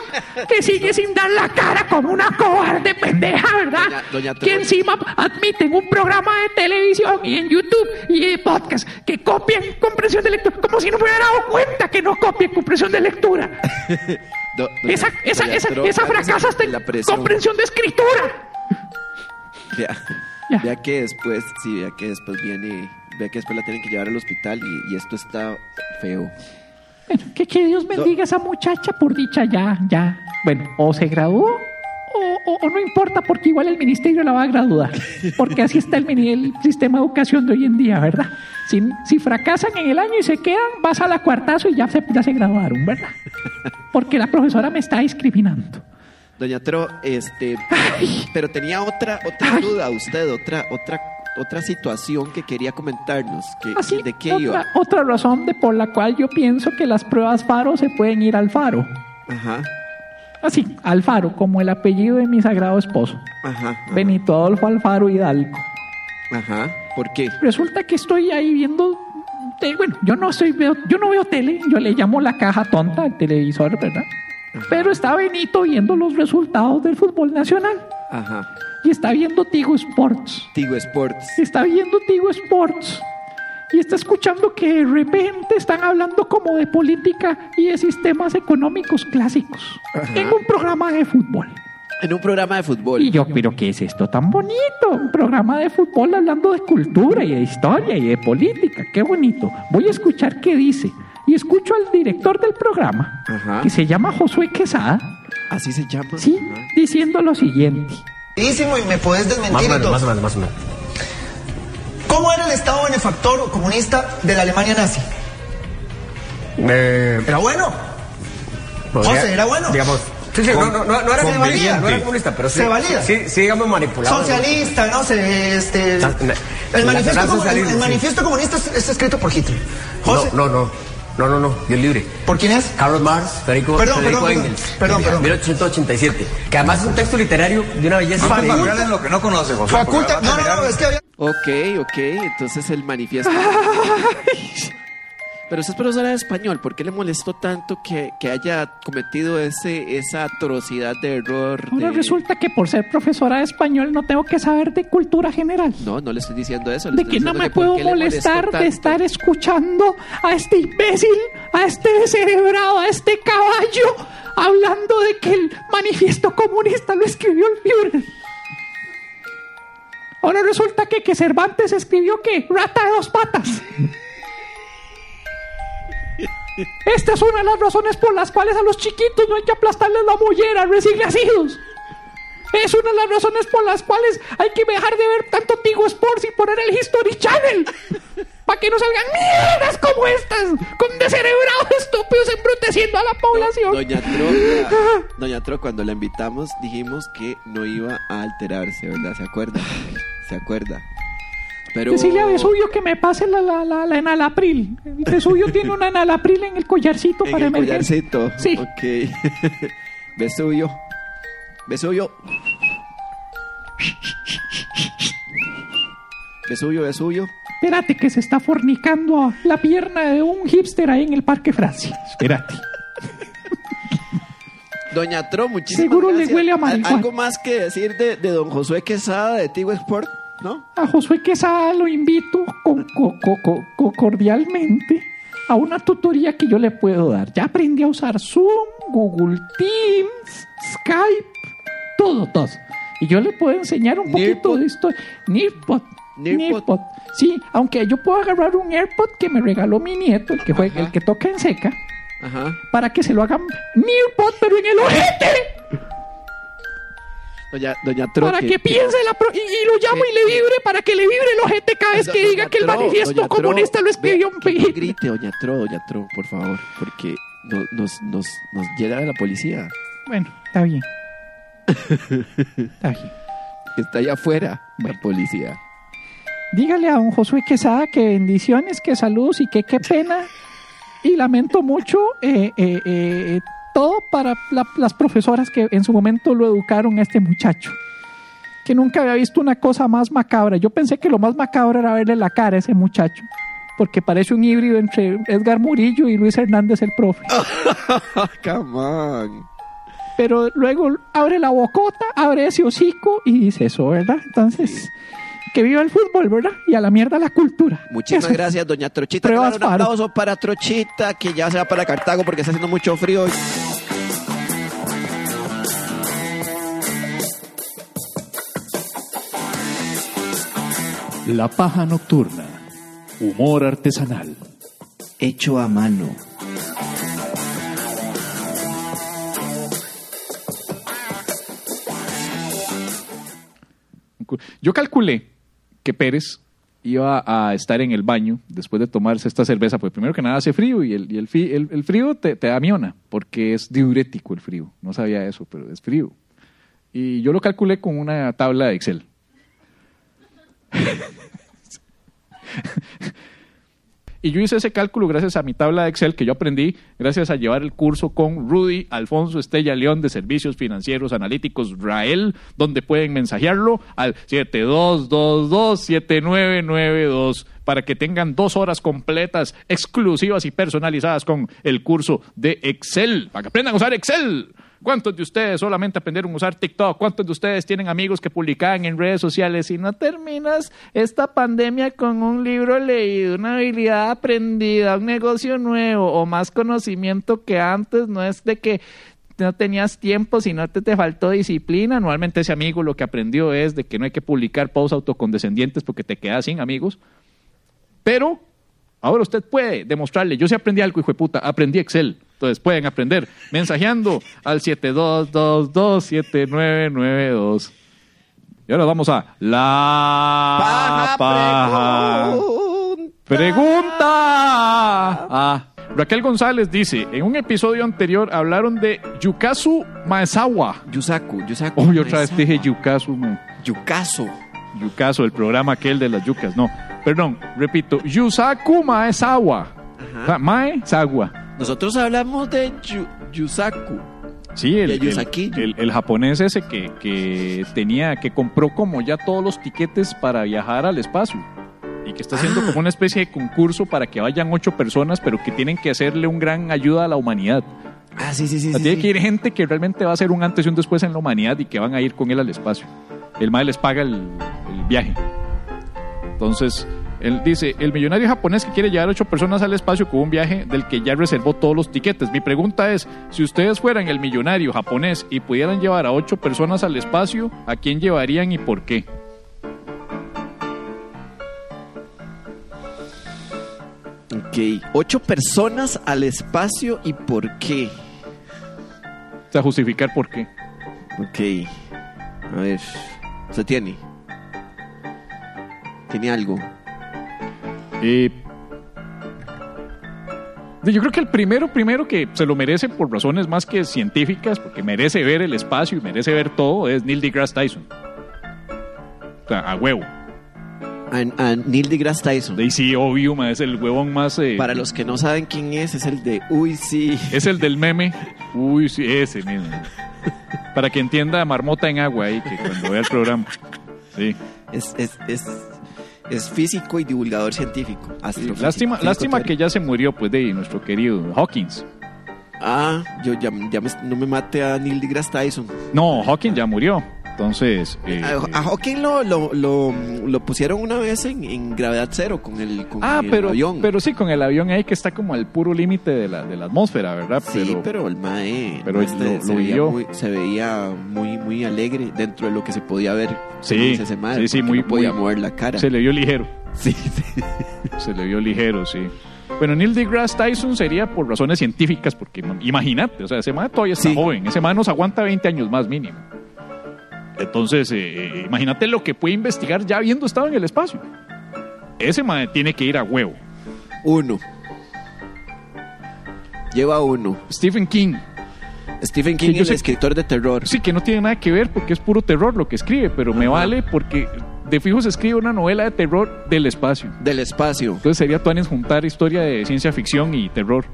Que sigue sin dar la cara como una cobarde pendeja, ¿verdad? Doña- doña que encima admiten un programa de televisión y en YouTube y de podcast que copian compresión de lectura, como si no me hubiera dado cuenta que no copian compresión de lectura. Do- Esa, esa, esa, esa fracasa hasta en comprensión de escritura. Vea, Ya. vea que después, sí, vea que después viene, vea que después la tienen que llevar al hospital y, y esto está feo. Bueno, que, que Dios bendiga a esa muchacha, por dicha ya, ya. Bueno, o se graduó o, o- o no importa porque igual el ministerio la va a graduar. Porque así está el, el sistema de educación de hoy en día, ¿verdad? Si, si fracasan en el año y se quedan, vas a la cuartazo y ya se, ya se graduaron, ¿verdad? Porque la profesora me está discriminando. Doña Tro, este, Ay. pero tenía otra, otra Ay. duda usted, otra, otra, otra situación que quería comentarnos. Que, Así, ¿De qué otra, iba? otra razón de por la cual yo pienso que las pruebas Faro se pueden ir al Faro. Ajá, Así, Alfaro, como el apellido de mi sagrado esposo, ajá, ajá, Benito Adolfo Alfaro Hidalgo. ajá. ¿Por qué? Resulta que estoy ahí viendo, bueno, yo no veo, yo no veo tele, yo le llamo la caja tonta al televisor, ¿verdad? Pero está Benito viendo los resultados del fútbol nacional Ajá. y está viendo Tigo Sports, Tigo Sports. está viendo Tigo Sports y está escuchando que de repente están hablando como de política y de sistemas económicos clásicos Ajá. en un programa de fútbol. En un programa de fútbol. Y yo, pero ¿qué es esto tan bonito? Un programa de fútbol hablando de cultura y de historia y de política. Qué bonito. Voy a escuchar qué dice. Y escucho al director del programa, Ajá. que se llama Josué Quesada, Así se llama. ¿sí? Ajá. Diciendo lo siguiente. Y me puedes Más desmentir o menos, más o menos, más o menos. ¿Cómo era el Estado benefactor comunista de la Alemania nazi? Eh, ¿Era bueno? podría- José, ¿era bueno? Digamos. Sí, sí, no, no, no, no era Se valía. no era comunista, pero sí. Se valía. Sí, sí, digamos manipulado. Socialista, no sé, este... El manifiesto comunista es, es escrito por Hitler. José, No, no, no. No, no, no. Dios libre. ¿por quién es? Carlos Marx, Federico, Perdón, Federico perdón, Engels. perdón, perdón. 1887. Que además es un texto literario de una belleza increíble. en lo que no conoce, José. Faculta... No, no, no, es que había... Ok, ok, entonces el manifiesto. Pero usted es profesora de español, ¿por qué le molestó tanto que, que haya cometido ese, esa atrocidad de error? Ahora de- resulta que por ser profesora de español no tengo que saber de cultura general. No, no le estoy diciendo eso. le De estoy que no me puedo molestar de estar escuchando a este imbécil, a este descerebrado, a este caballo, hablando de que el manifiesto comunista lo escribió el Führer. Ahora resulta que, que Cervantes escribió que rata de dos patas. Esta es una de las razones por las cuales a los chiquitos no hay que aplastarles la mollera recién nacidos. Es una de las razones por las cuales hay que dejar de ver tanto Tigo Sports y poner el History Channel. Para que no salgan mierdas como estas, con descerebrados estúpidos embruteciendo a la población. Doña Tro, Doña Tro, cuando la invitamos dijimos que no iba a alterarse, ¿verdad? ¿Se acuerda? ¿Se acuerda? Pero... Decirle a Vesubio que me pase la, la, la, la enalapril. Vesubio tiene una enalapril en el collarcito En para el emergencia. collarcito. Sí. Ok. Vesubio. Vesubio. Vesubio, Vesubio. Espérate que se está fornicando a la pierna de un hipster ahí en el Parque Francia. Espérate. Doña Tro, muchísimas Seguro le huele a ¿Al- marihuana. ¿Algo más que decir de, de don Josué Quesada de Tigo Sport? ¿No? A Josué Quesada lo invito con, co- co- co- co- cordialmente a una tutoría que yo le puedo dar. Ya aprendí a usar Zoom, Google Teams, Skype, todo, todo. Y yo le puedo enseñar un poquito de esto. Nearpod. Nearpod. Nearpod. Sí, aunque yo puedo agarrar un AirPod que me regaló mi nieto, el que, juega, el que toca en seca, Ajá. para que se lo hagan Nearpod, pero en el ojete. Doña, Doña para que, piense la pro- y, y lo llamo y le vibre para que le vibre el ojete cada vez que Doña diga que el Tro, manifiesto Doña Tro, comunista lo escribió un que no grite, Doña Tro, Doña Tro, por favor, porque no- nos, nos, nos llega la policía. Bueno, está bien. Está bien. Está allá afuera, la policía. Dígale a don Josué Quesada que bendiciones, que saludos y que qué pena. Y lamento mucho eh, eh, eh, todo para la- las profesoras que en su momento lo educaron a este muchacho. Que nunca había visto una cosa más macabra. Yo pensé que lo más macabro era verle la cara a ese muchacho. Porque parece un híbrido entre Edgar Murillo y Luis Hernández el profe. Come on. Pero luego abre la bocota, abre ese hocico y dice eso, ¿verdad? Entonces, que viva el fútbol, ¿verdad? Y a la mierda la cultura. Muchísimas Eso. gracias, doña Trochita. Pruebas Claro, un aplauso para Trochita, que ya se va para Cartago porque está haciendo mucho frío. La paja nocturna. Humor artesanal. Hecho a mano. Yo calculé que Pérez iba a estar en el baño después de tomarse esta cerveza, pues primero que nada hace frío y el, el frío te, te da miona, porque es diurético el frío. No sabía eso, pero es frío. Y yo lo calculé con una tabla de Excel. Y yo hice ese cálculo gracias a mi tabla de Excel que yo aprendí gracias a llevar el curso con Rudy Alfonso Estella León de Servicios Financieros Analíticos Rael, donde pueden mensajearlo al 72227992 para que tengan dos horas completas, exclusivas y personalizadas con el curso de Excel, para que aprendan a usar Excel. ¿Cuántos de ustedes solamente aprendieron a usar TikTok? ¿Cuántos de ustedes tienen amigos que publican en redes sociales y no terminas esta pandemia con un libro leído, una habilidad aprendida, un negocio nuevo o más conocimiento que antes? No es de que no tenías tiempo, si no te, te faltó disciplina. Normalmente ese amigo lo que aprendió es de que no hay que publicar posts autocondescendientes porque te quedas sin amigos. Pero ahora usted puede demostrarle, yo sí aprendí algo, hijo de puta, aprendí Excel. Entonces pueden aprender mensajeando al 72227992. Y ahora vamos a la paja. Pregunta. Ah, Raquel González dice, en un episodio anterior hablaron de Yukasu Maezawa. Yusaku, Yusaku. Uy, otra vez dije Yukasu. man. Yukaso. Yukasu, el programa aquel de las yucas. No, perdón, repito. Yusaku Maezawa. O sea, Maezawa. Nosotros hablamos de Yu- Yusaku. Sí, el, De el, el- el japonés ese que, que tenía, que compró como ya todos los tiquetes para viajar al espacio. Y que está haciendo Ah. como una especie de concurso para que vayan ocho personas, pero que tienen que hacerle un gran ayuda a la humanidad. Ah, sí, sí, sí. O sea, sí, tiene sí. que ir gente que realmente va a ser un antes y un después en la humanidad y que van a ir con él al espacio. El madre les paga el, el viaje. Entonces, él dice, el millonario japonés que quiere llevar ocho personas al espacio con un viaje del que ya reservó todos los tiquetes. Mi pregunta es, si ustedes fueran el millonario japonés y pudieran llevar a ocho personas al espacio, ¿a quién llevarían y por qué? Ok. Ocho personas al espacio y por qué. O sea, justificar por qué. Ok. A ver. ¿Se tiene? ¿Tiene algo? Eh, yo creo que el primero, primero que se lo merece por razones más que científicas, porque merece ver el espacio y merece ver todo, es Neil deGrasse Tyson. O sea, a huevo. A, a Neil deGrasse Tyson. Ahí sí, obvio, ma, es el huevón más... eh, Para los que no saben quién es, es el de Uy, sí. Es el del meme. Uy, sí, ese mismo. Para que entienda marmota en agua ahí, que cuando vea el programa. Sí. Es, es, es, es físico y divulgador científico. astrofísico, Lástima, físico lástima que ya se murió, pues, de nuestro querido Hawkins. Ah, yo ya, ya me- no me mate a Neil deGrasse Tyson. No, Hawkins ya murió. Entonces... eh, A, a Hawking lo, lo, lo, lo pusieron una vez en, en gravedad cero con el, con Ah, el pero, avión. pero sí, con el avión ahí que está como al puro límite de la, de la atmósfera, ¿verdad? Sí, pero, el mae pero no, este, lo- se, veía muy, se veía muy muy alegre dentro de lo que se podía ver. Sí, ese mae, sí, sí, muy- no podía muy- mover la cara. se le vio ligero. Sí, sí. Se le vio ligero, sí. Bueno, Neil deGrasse Tyson sería por razones científicas, porque im- imagínate, o sea, ese man todavía está Sí. joven, ese man nos aguanta 20 años más mínimo. Entonces, eh, eh, imagínate lo que puede investigar ya habiendo estado en el espacio. Ese man tiene que ir a huevo. Uno. Lleva uno. Stephen King. Stephen King, Sí, yo el sé- escritor de terror. Sí, que no tiene nada que ver porque es puro terror lo que escribe, pero me vale porque de fijo se escribe una novela de terror del espacio. Del espacio. Entonces sería Tuanes juntar historia de ciencia ficción y terror.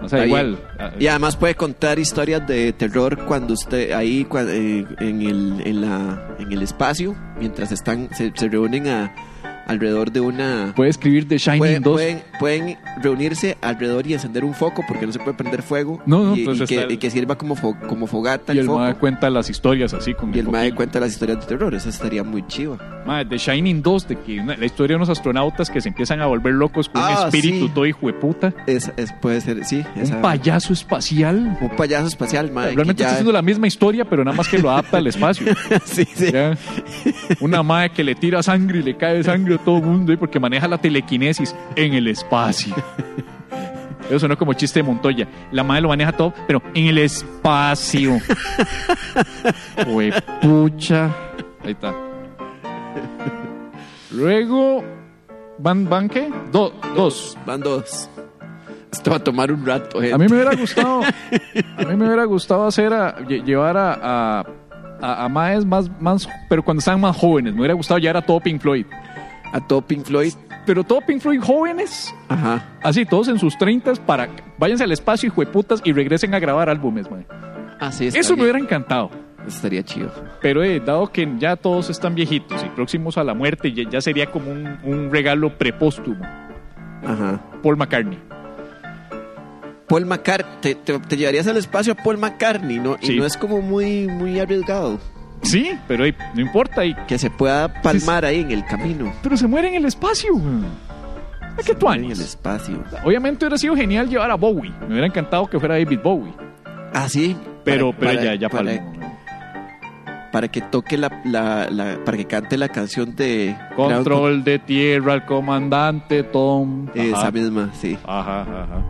O sea, igual. ah, Y además puede contar historias de terror cuando usted ahí eh, en, el, en, la, en el espacio, mientras están se, se reúnen a, alrededor de una... Puede escribir The Shining Pueden, 2. pueden, pueden reunirse alrededor y encender un foco porque no se puede prender fuego. No, no, y, y que, está- y que sirva como, fo- como fogata y el el foco. mae cuenta las historias así con y el mae foquillo. cuenta las historias de terror. Eso estaría muy chiva. Mae, The Shining 2, de que una- la historia de unos astronautas que se empiezan a volver locos con un Ah, espíritu sí. todo hijo de puta. Es, es- puede ser, sí. esa- Un payaso espacial. un payaso espacial, mae, que Realmente ya- está haciendo la misma historia, pero nada más que lo adapta al espacio. sí, sí. Ya. Una mae que le tira sangre y le cae sangre todo el mundo ¿eh? porque maneja la telequinesis en el espacio. Eso sonó como chiste de Montoya. La madre lo maneja todo, pero en el espacio. pucha. Ahí está. Luego, ¿van, van qué? Do- dos. Van dos. Esto va a tomar un rato, gente. A mí me hubiera gustado, a mí me hubiera gustado hacer a, lle- llevar a, a, a, a maes más, más, pero cuando estaban más jóvenes. Me hubiera gustado llevar a todo Pink Floyd. A todo Pink Floyd. Pero todo Pink Floyd jóvenes, Ajá. así, todos en sus 30 para váyanse al espacio, hijo de putas, y regresen a grabar álbumes, mae. Así Eso me hubiera encantado. Estaría chido. Pero eh, dado que ya todos están viejitos y próximos a la muerte, ya, ya sería como un, un regalo prepóstumo. Ajá. Paul McCartney. Paul McCartney. Te, te- te llevarías al espacio a Paul McCartney, ¿no? Sí. Y no es como muy, muy arriesgado. Sí, pero no importa. Y, Que se pueda palmar ahí en el camino. pero se muere en el espacio. ¿A qué tú En el espacio. Obviamente hubiera sido genial llevar a Bowie. Me hubiera encantado que fuera David Bowie. Ah, sí. Pero, Para- pero para- ya, ya para-. Para que toque la, la, la- para que cante la canción de Control de tierra al comandante Tom. Ajá. esa misma, sí. Ajá, ajá.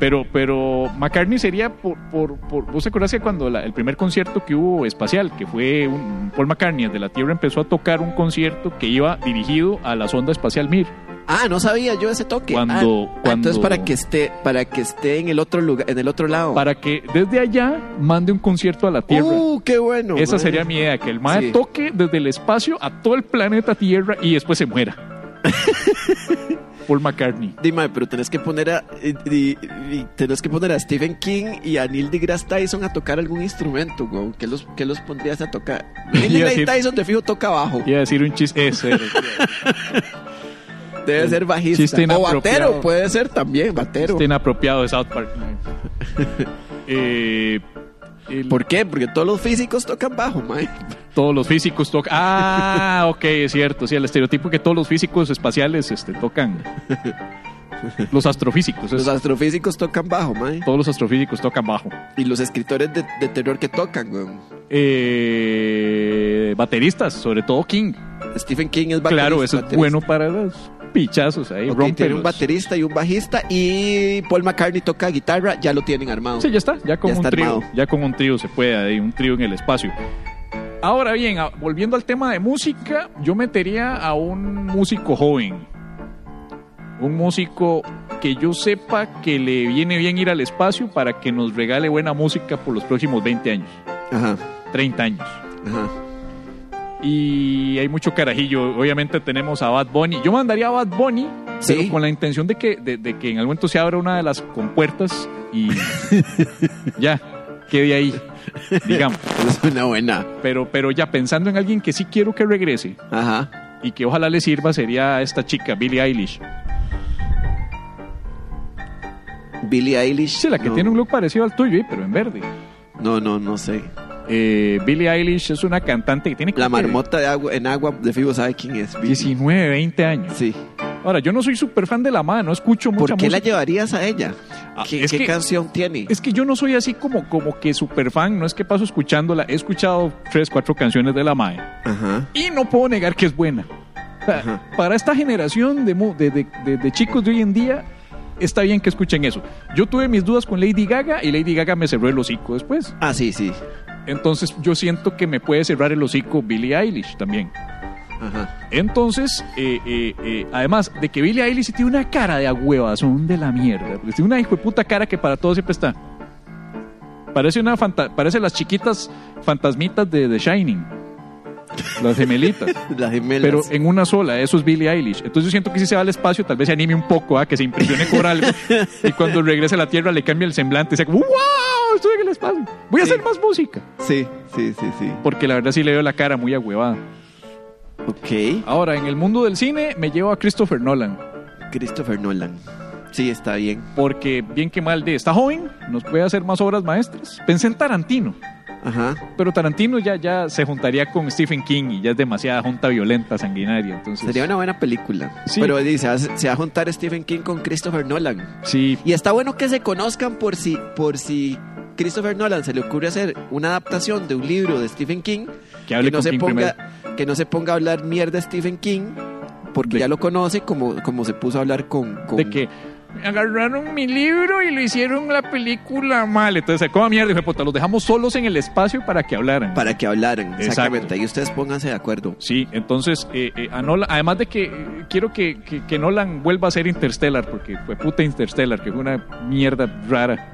Pero, pero McCartney sería por, por, por ¿vos acordás que cuando la- el primer concierto que hubo espacial, que fue un, Paul McCartney de la Tierra empezó a tocar un concierto que iba dirigido a la sonda espacial Mir? Ah, no sabía yo ese toque. Cuando- Ah, cuando- entonces para que esté, para que esté en el otro lugar, en el otro lado. Para que desde allá mande un concierto a la Tierra. Uh, qué bueno. Esa sería mi idea, que el mae Sí. toque desde el espacio a todo el planeta Tierra y después se muera. Paul McCartney. Dime, pero tenés que poner a y, y- y tenés que poner a Stephen King y a Neil deGrasse Tyson a tocar algún instrumento, güey. ¿Qué los, qué los pondrías a tocar? Neil deGrasse Tyson de fijo toca bajo. Iba a decir un chiste. Eso era. Debe ser bajista. O batero, puede ser también, batero. Chiste inapropiado de South Park. Eh, el- ¿Por qué? Porque todos los físicos tocan bajo, man. Todos los físicos tocan. Ah, ok, es cierto. Sí, el estereotipo que todos los físicos espaciales este, tocan. Los astrofísicos. Los astrofísicos tocan bajo, man. todos los astrofísicos tocan bajo. Y los escritores de, de terror que tocan, güey. Eh, bateristas, sobre todo King. Stephen King es baterista. claro, eso es bueno para los pichazos ahí. Ok, rompe tiene un baterista y un bajista y Paul McCartney toca guitarra, ya lo tienen armado. Sí, ya está, ya con Ya un trío, ya con un trío se puede, ahí, un trío en el espacio. Ahora bien, volviendo al tema de música, yo metería a un músico joven, un músico que yo sepa que le viene bien ir al espacio para que nos regale buena música por los próximos 20 años, Ajá, 30 años. ajá. Y hay mucho carajillo. Obviamente tenemos a Bad Bunny. Yo mandaría a Bad Bunny, Sí. pero con la intención de que, de, de que en algún momento se abra una de las compuertas y ya, quede ahí, digamos. Es una buena. Pero, pero ya pensando en alguien que sí quiero que regrese Ajá. y que ojalá le sirva sería esta chica, Billie Eilish. Billie Eilish. Sí, la que no, tiene un look parecido al tuyo, ¿eh? pero en verde. No, no, no sé. Eh, Billie Eilish es una cantante que tiene La marmota de agua, en agua de Fibo sabe quién es. Billie. 19, 20 años. Sí. Ahora, yo no soy súper fan de la mano, no escucho mucha ¿Por qué la llevarías a ella? Ah, ¿Qué, es qué que- canción tiene? Es que yo no soy así como, como que super fan, no es que paso escuchándola, he escuchado tres, cuatro canciones de la MAE Ajá. y no puedo negar que es buena. O sea, Ajá. Para esta generación de, de- de- de chicos de hoy en día, está bien que escuchen eso. Yo tuve mis dudas con Lady Gaga y Lady Gaga me cerró el hocico después. Ah, sí, sí. Entonces yo siento que me puede cerrar el hocico Billie Eilish también. Ajá. Entonces, eh, eh, eh, además de que Billie Eilish tiene una cara de agüevazón de la mierda, porque tiene una hijo de puta cara que para todo siempre está. Parece una fanta- parece las chiquitas fantasmitas de The Shining. Las gemelitas. Las gemelas. Pero en una sola, eso es Billie Eilish. Entonces yo siento que si se va al espacio, tal vez se anime un poco, ¿ah? que se impresione por algo. y cuando regrese a la Tierra le cambia el semblante y sea como, ¡Wow! Estoy en el espacio. Voy a Sí. hacer más música. Sí, sí, sí, sí. Porque la verdad sí le veo la cara muy agüevada. Ok. Ahora, en el mundo del cine me llevo a Christopher Nolan. Christopher Nolan. Sí, está bien. Porque bien que mal de está joven, nos puede hacer más obras maestras. Pensé en Tarantino, Ajá. pero Tarantino ya, ya se juntaría con Stephen King y ya es demasiada junta violenta, sanguinaria. Entonces, Sería una buena película. Sí. Pero dice, se va- se va a juntar Stephen King con Christopher Nolan. sí, Y está bueno que se conozcan por si, por si Christopher Nolan se le ocurre hacer una adaptación de un libro de Stephen King, que hable no se King ponga, primero. que no se ponga a hablar mierda Stephen King, porque De- ya lo conoce como, como se puso a hablar con, con- De que agarraron mi libro y lo hicieron la película mal. Entonces, ¿cómo mierda? Dije, puta, los dejamos solos en el espacio para que hablaran. para que hablaran. Exactamente. Y ustedes pónganse de acuerdo. Sí, entonces, eh, eh, a Nolan- además de que eh, quiero que, que- que Nolan vuelva a ser Interstellar, porque fue puta Interstellar, que fue una mierda rara.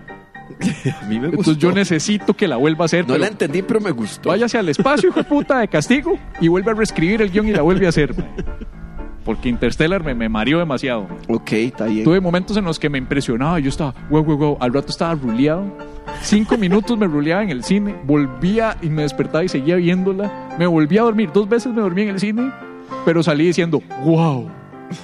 A mí me Entonces yo necesito que la vuelva a hacer. No la entendí, pero me gustó. váyase al espacio, hijo de puta, de castigo, y vuelve a reescribir el guion y la vuelve a hacer. Porque Interstellar me, me mareó demasiado. Ok, está bien. Tuve momentos en los que me impresionaba, yo estaba, wow, wow, wow, al rato estaba ruleado. Cinco minutos me ruleaba en el cine, volvía y me despertaba y seguía viéndola. Me volví a dormir, dos veces me dormí en el cine, pero salí diciendo, wow.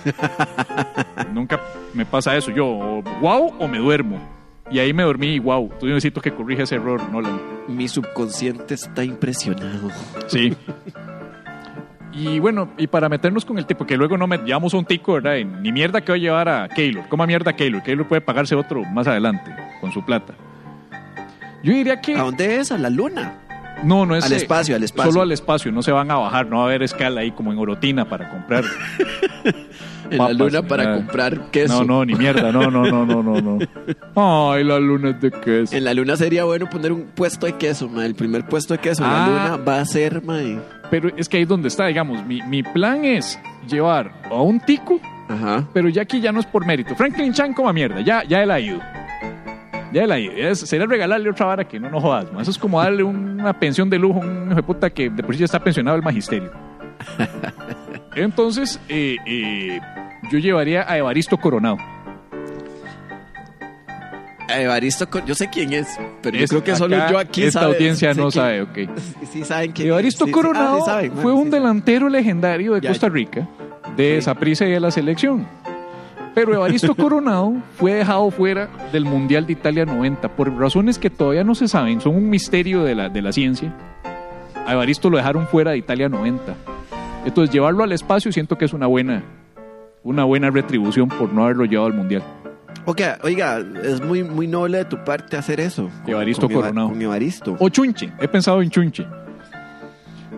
Nunca me pasa eso, yo, wow o me duermo. Y ahí me dormí y wow. Yo necesito que corrija ese error, Nolan. Mi subconsciente está impresionado. Sí. Y bueno, y para meternos con el tipo, que luego no me llevamos un tico, ¿verdad? Ni mierda que va a llevar a Keylor. Mierda a Keylor. Keylor puede pagarse otro más adelante con su plata. Yo diría que... ¿A dónde es? A la luna. No, no es... Al eh, espacio, al espacio. Solo al espacio, no se van a bajar, no va a haber escala ahí como en Orotina para comprar. En papas, la luna para nada. comprar queso. No, no, ni mierda, no, no, no, no, no, no. Ay, la luna es de queso. En la luna sería bueno poner un puesto de queso, ma. El primer puesto de queso en Ah. la luna va a ser, ma. Pero es que ahí es donde está, digamos, mi, mi plan es llevar a un tico, Ajá. pero ya aquí ya no es por mérito. Franklin Chan como a mierda, ya, ya él ha ido. Ya él ha ido. Es- sería regalarle otra vara que no nos jodas. ma. Eso es como darle una pensión de lujo a un hijo de puta que de por sí ya está pensionado el magisterio. Entonces, eh, eh, yo llevaría a Evaristo Coronado. A Evaristo, yo sé quién es, pero Es- yo creo que solo acá yo aquí Esta sabe- audiencia sé no quién- sabe, ok. Sí saben quién Evaristo. Sí, sí. Coronado Ah, sí saben, ma, fue sí, un sí. delantero legendario de Ya, Costa ya. Rica, de Saprissa y de la selección. Pero Evaristo Coronado fue dejado fuera del Mundial de Italia 90 por razones que todavía no se saben, son un misterio de la, de la ciencia. A Evaristo lo dejaron fuera de Italia 90. Entonces llevarlo al espacio siento que es una buena, una buena retribución por no haberlo llevado al Mundial. Ok, oiga, es muy, muy noble de tu parte hacer eso. Evaristo Coronado. Con Evaristo. O Chunche, he pensado en Chunche.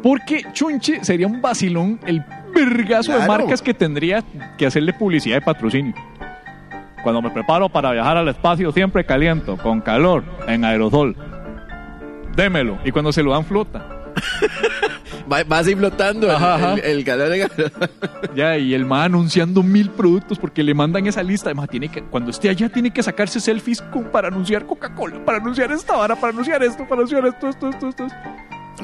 Porque Chunche sería un vacilón, el vergazo de marcas que tendría que hacerle publicidad de patrocinio. Cuando me preparo para viajar al espacio, siempre caliento, con calor, en aerosol. Démelo. Y cuando se lo dan, flota. Va, va así flotando el- Ajá, el, el calor de- Ya, y el ma anunciando mil productos porque le mandan esa lista. Además, tiene que, cuando esté allá, tiene que sacarse selfies con- para anunciar Coca-Cola, para anunciar esta vara, para anunciar esto, para anunciar esto, esto, esto, esto.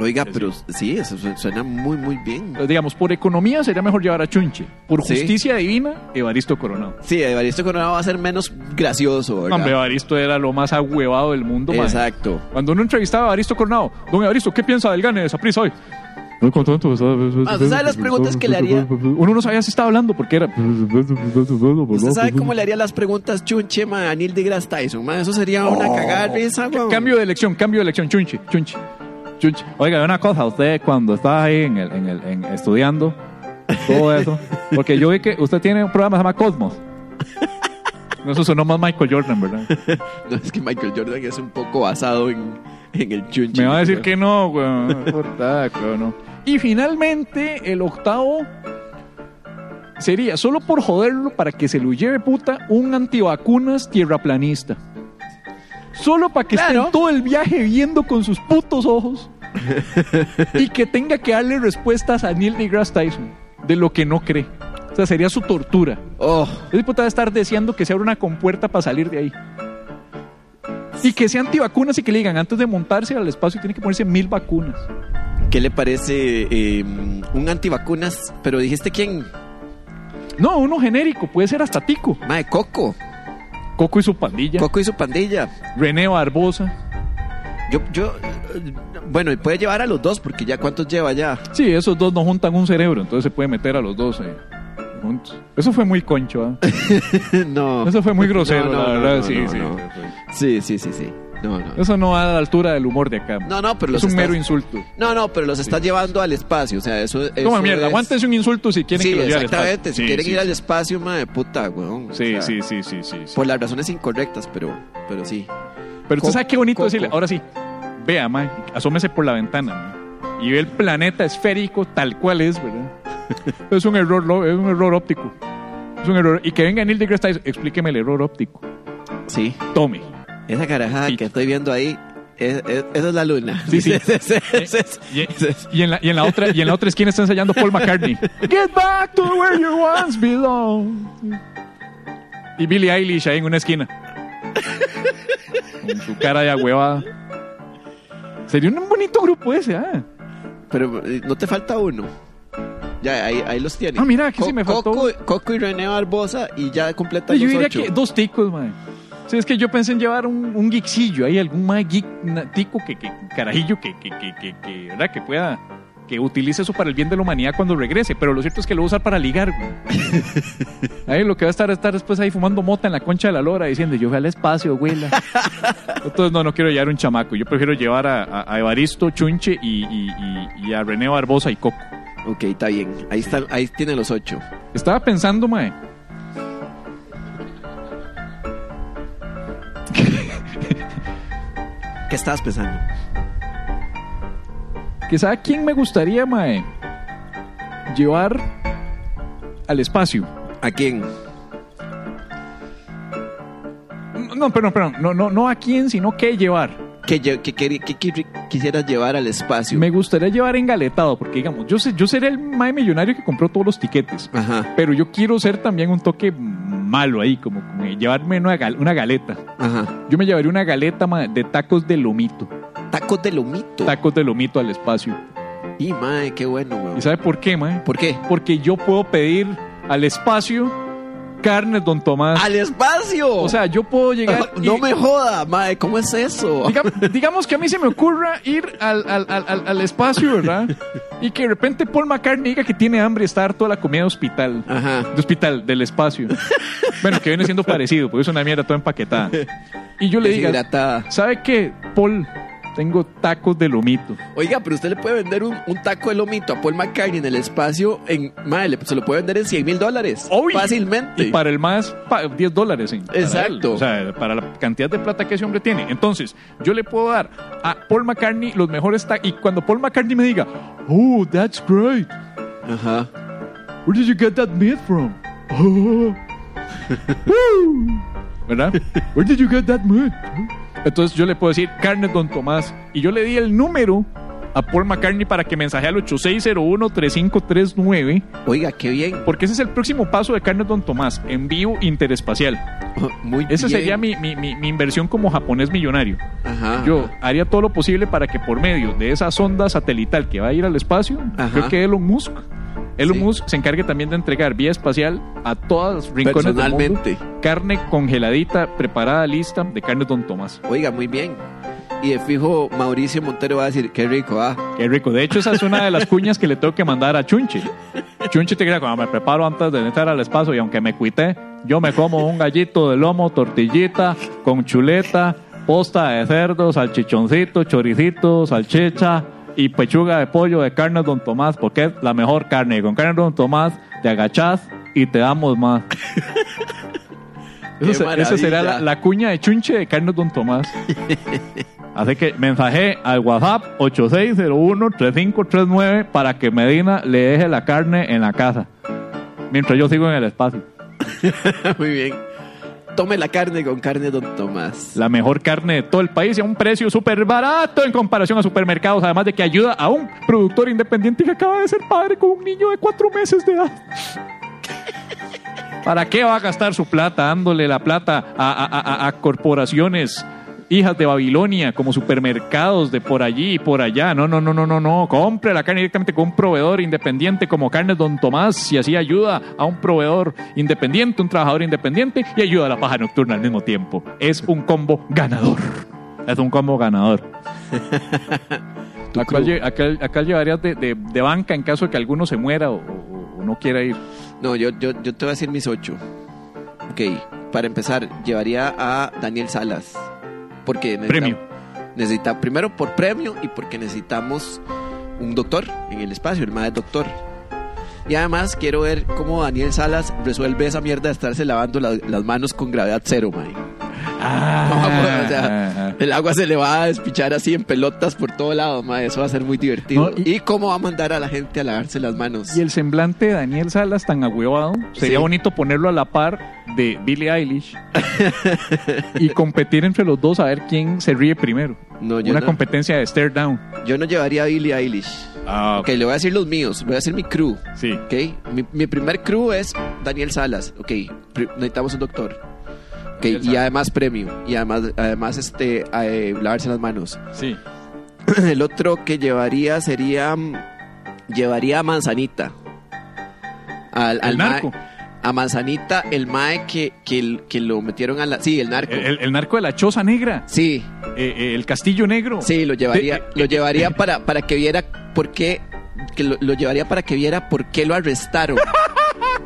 Oiga, pero sí, eso su- suena muy, muy bien. Entonces, digamos, por economía sería mejor llevar a Chunche. Por Sí. justicia divina, Evaristo Coronado. Sí, Evaristo Coronado va a ser menos gracioso, ¿verdad? Hombre, Evaristo era lo más ahuevado del mundo, man. Exacto. Cuando uno entrevistaba a Evaristo Coronado, don Evaristo, ¿qué piensa del gane de esa prisa hoy? Muy contento. Ah, ¿usted sabe las preguntas que le haría? Uno no sabía si estaba hablando porque era... ¿Usted sabe cómo le haría las preguntas Chunche, ma, a Neil deGrasse Tyson? Ma, eso sería una cagada de risa. Cambio de elección, cambio de elección, chunche, chunche, chunche. Oiga, una cosa, usted cuando está ahí en el, en el, en- estudiando todo eso, porque yo vi que usted tiene un programa que se llama Cosmos. No, Eso sonó más Michael Jordan, ¿verdad? No, es que Michael Jordan es un poco basado en, en el Chunche. Me va a decir que no, weón. Weón, no. Y finalmente, el octavo sería, solo por joderlo, para que se lo lleve puta, un antivacunas tierraplanista. Solo para que esté Claro. en todo el viaje viendo con sus putos ojos y que tenga que darle respuestas a Neil deGrasse Tyson de lo que no cree. O sea, sería su tortura. Oh, Ese puta estar deseando que se abra una compuerta para salir de ahí. Y que sea antivacunas y que le digan antes de montarse al espacio tiene que ponerse mil vacunas. ¿Qué le parece eh, un antivacunas? Pero dijiste quién? No, uno genérico, puede ser hasta Tico. Ma, de Coco. Coco y su pandilla. Coco y su pandilla. René Barbosa. Yo, yo, eh, bueno, y puede llevar a los dos, porque ya cuántos lleva ya. Sí, esos dos no juntan un cerebro, entonces se puede meter a los dos eh, juntos. Eso fue muy concho, ¿ah? no. Eso fue muy grosero, No, no, la verdad. no. sí, sí. Sí, sí, sí, sí. No, no. Eso no va a la altura del humor de acá. No, no, pero los es un estás- mero insulto. No, no, pero los está llevando al espacio, o sea, eso, eso Toma mierda, es- aguántese un insulto si quieren sí, que los lleve al exactamente. espacio. Si Sí, quieren ir al espacio, madre puta, weón. o Sí, sea, sí, sí, sí, sí. Por las razones incorrectas, pero, pero sí. Pero usted sabe qué bonito Coco. decirle. Ahora sí, vea, ma, asómese por la ventana y ve el planeta esférico tal cual es, ¿verdad? es un error, es un error óptico. Es un error. Y que venga Neil deGrasse Tyson, explíqueme el error óptico. Sí. Tome. Esa carajada Sí. que estoy viendo ahí, es, es- esa es la luna. Sí, sí. Es- Y, y en la, y en la otra y en la otra esquina está ensayando Paul McCartney. Get back to where you once belong. Y Billie Eilish ahí en una esquina. Con su cara de agüevada. Sería un bonito grupo ese, ah. Pero eh, no te falta uno. Ya, ahí, ahí los tienes. Ah, mira, aquí sí me faltó. Coco, Coco y René Barbosa y ya completa Yo diría ocho. que dos ticos, man. Sí, es que yo pensé en llevar un, un geekcillo ahí, algún más geek tico que, que carajillo que, que, que, que, que, ¿verdad? que pueda que utilice eso para el bien de la humanidad cuando regrese, pero lo cierto es que lo va a usar para ligar. güey. Ahí lo que va a estar es estar después ahí fumando mota en la concha de la lora diciendo, yo fui al espacio, güela. Entonces no, no quiero llevar un chamaco, yo prefiero llevar a, a- a Evaristo, Chunche y, y- y- y a René Barbosa y Coco. Ok, está bien. Ahí, están, ahí tienen los ocho. Estaba pensando, mae. ¿Qué estabas pensando? Que sabe quién me gustaría, mae, llevar al espacio. ¿A quién? No, perdón, perdón. No, no, no a quién, sino qué llevar. ¿Qué, lle- qué queri- qué qui- quisieras llevar al espacio? Me gustaría llevar engaletado, porque digamos, yo sé, yo seré el mae millonario que compró todos los tiquetes. Ajá, Pero yo quiero ser también un toque malo ahí, como, como llevarme una, gal- una galeta. ajá. Yo me llevaría una galeta de tacos de lomito. Tacos de lomito. Tacos de lomito al espacio. y mae, qué bueno, weón. ¿Y sabe por qué, mae? ¿Por qué? Porque yo puedo pedir al espacio carne Don Tomás. ¡Al espacio! O sea, yo puedo llegar. no me joda, mae, ¿cómo es eso? Diga- digamos que a mí se me ocurra ir al, al- al- al- espacio, ¿verdad? Y que de repente Paul McCartney diga que tiene hambre y está harto de la comida de hospital. Ajá. De hospital, del espacio. Bueno, que viene siendo parecido, porque es una mierda toda empaquetada. Y yo le diga. ¿sabe qué, Paul? Tengo tacos de lomito. Oiga, pero usted le puede vender un, un taco de lomito a Paul McCartney en el espacio en. Mae, le- se lo puede vender en 100 mil dólares. Fácilmente. Y para el más, pa- 10 dólares. en- para Exacto. él. O sea, para la cantidad de plata que ese hombre tiene. Entonces, yo le puedo dar a Paul McCartney los mejores tacos. Y cuando Paul McCartney me diga, oh, that's great. Ajá. Where did you get that meat from? Oh. ¿Verdad? Where did you get that meat? Entonces yo le puedo decir carne Don Tomás y yo le di el número a Paul McCartney para que mensaje al 8601-3539 Oiga, qué bien. porque ese es el próximo paso de carne Don Tomás, envío interespacial. Muy Esa bien. sería mi, mi- mi- mi inversión como japonés millonario. Ajá. Yo haría todo lo posible para que por medio de esa sonda satelital que va a ir al espacio, Ajá. creo que Elon Musk, Elon Sí. Musk se encargue también de entregar vía espacial a todas las rincones del mundo Personalmente. carne congeladita, preparada, lista de carne Don Tomás. Oiga, muy bien. Y de fijo, Mauricio Montero va a decir, qué rico, ah. Qué rico. De hecho, esa es una de las cuñas que le tengo que mandar a Chunche. Chunche te crea, cuando me preparo antes de entrar al espacio y aunque me cuité, yo me como un gallito de lomo, tortillita, con chuleta, posta de cerdo, salchichoncito, choricito, salchicha y pechuga de pollo de carne Don Tomás, porque es la mejor carne. Con carne Don Tomás te agachás y te damos más. Eso se- esa será la, la cuña de Chunche de carne Don Tomás. Así que mensaje al WhatsApp 8601-3539 para que Medina le deje la carne en la casa. Mientras yo sigo en el espacio. muy bien. Tome la carne con carne Don Tomás. La mejor carne de todo el país y a un precio súper barato en comparación a supermercados. Además de que ayuda a un productor independiente que acaba de ser padre con un niño de cuatro meses de edad. ¿Para qué va a gastar su plata dándole la plata a, a- a- a corporaciones hijas de Babilonia como supermercados de por allí y por allá? No, no, no, no, no, no. Compre la carne directamente con un proveedor independiente como Carnes Don Tomás y así ayuda a un proveedor independiente, un trabajador independiente y ayuda a la paja nocturna al mismo tiempo. Es un combo ganador. Es un combo ganador. Acá, lle- acá, acá llevarías de, de- de banca en caso de que alguno se muera o, o- o no quiera ir. No, yo, yo, yo te voy a decir mis ocho. Ok, para empezar, llevaría a Daniel Salas. Porque necesita- Premio. Necesita, primero por premio y porque necesitamos un doctor en el espacio, el más doctor. Y además quiero ver cómo Daniel Salas resuelve esa mierda de estarse lavando la- las manos con gravedad cero, mae. Ah, o sea, el agua se le va a despichar así en pelotas por todo lado, mae. Eso va a ser muy divertido. No, y- y... cómo va a mandar a la gente a lavarse las manos? Y el semblante de Daniel Salas tan ahuevado, sería Sí. bonito ponerlo a la par de Billie Eilish y competir entre los dos a ver quién se ríe primero. No, yo Una no. competencia de stare down. Yo no llevaría a Billie Eilish. Ah, Ok, le voy a decir los míos. Voy a decir mi crew. Sí. Ok, mi, mi primer crew es Daniel Salas. Ok, necesitamos un doctor. Ok, y además premio. Y además, además este, eh, lavarse las manos. Sí. El otro que llevaría sería. Llevaría a Manzanita. Al, narco. a Manzanita, el mae que, que, que lo metieron a la. Sí, el narco. El, el- el narco de la choza negra. Sí, Eh, eh, el castillo negro. Sí, lo llevaría, De- lo llevaría para, para que viera por qué, que lo, lo llevaría para que viera por qué lo arrestaron.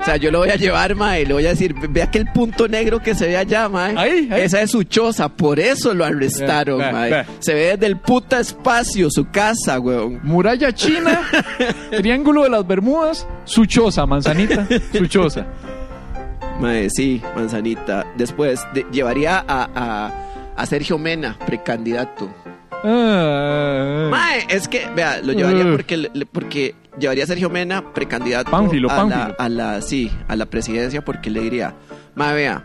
O sea, yo lo voy a llevar, mae, le voy a decir, ve aquel punto negro que se ve allá, mae. Ahí, ahí. Esa es su choza, por eso lo arrestaron, ve, mae. Se ve desde el puta espacio, su casa, weón. Muralla china, Triángulo de las Bermudas, su choza, manzanita, su choza. Mae, sí, manzanita. Después, de- llevaría a, a, a Sergio Mena, precandidato. Ah, Mae, es que, vea, lo llevaría Uh. porque, le- porque llevaría a Sergio Mena, precandidato Pánfilo, a, Pánfilo. La, a la, sí, a la presidencia, porque le diría, Mae, vea,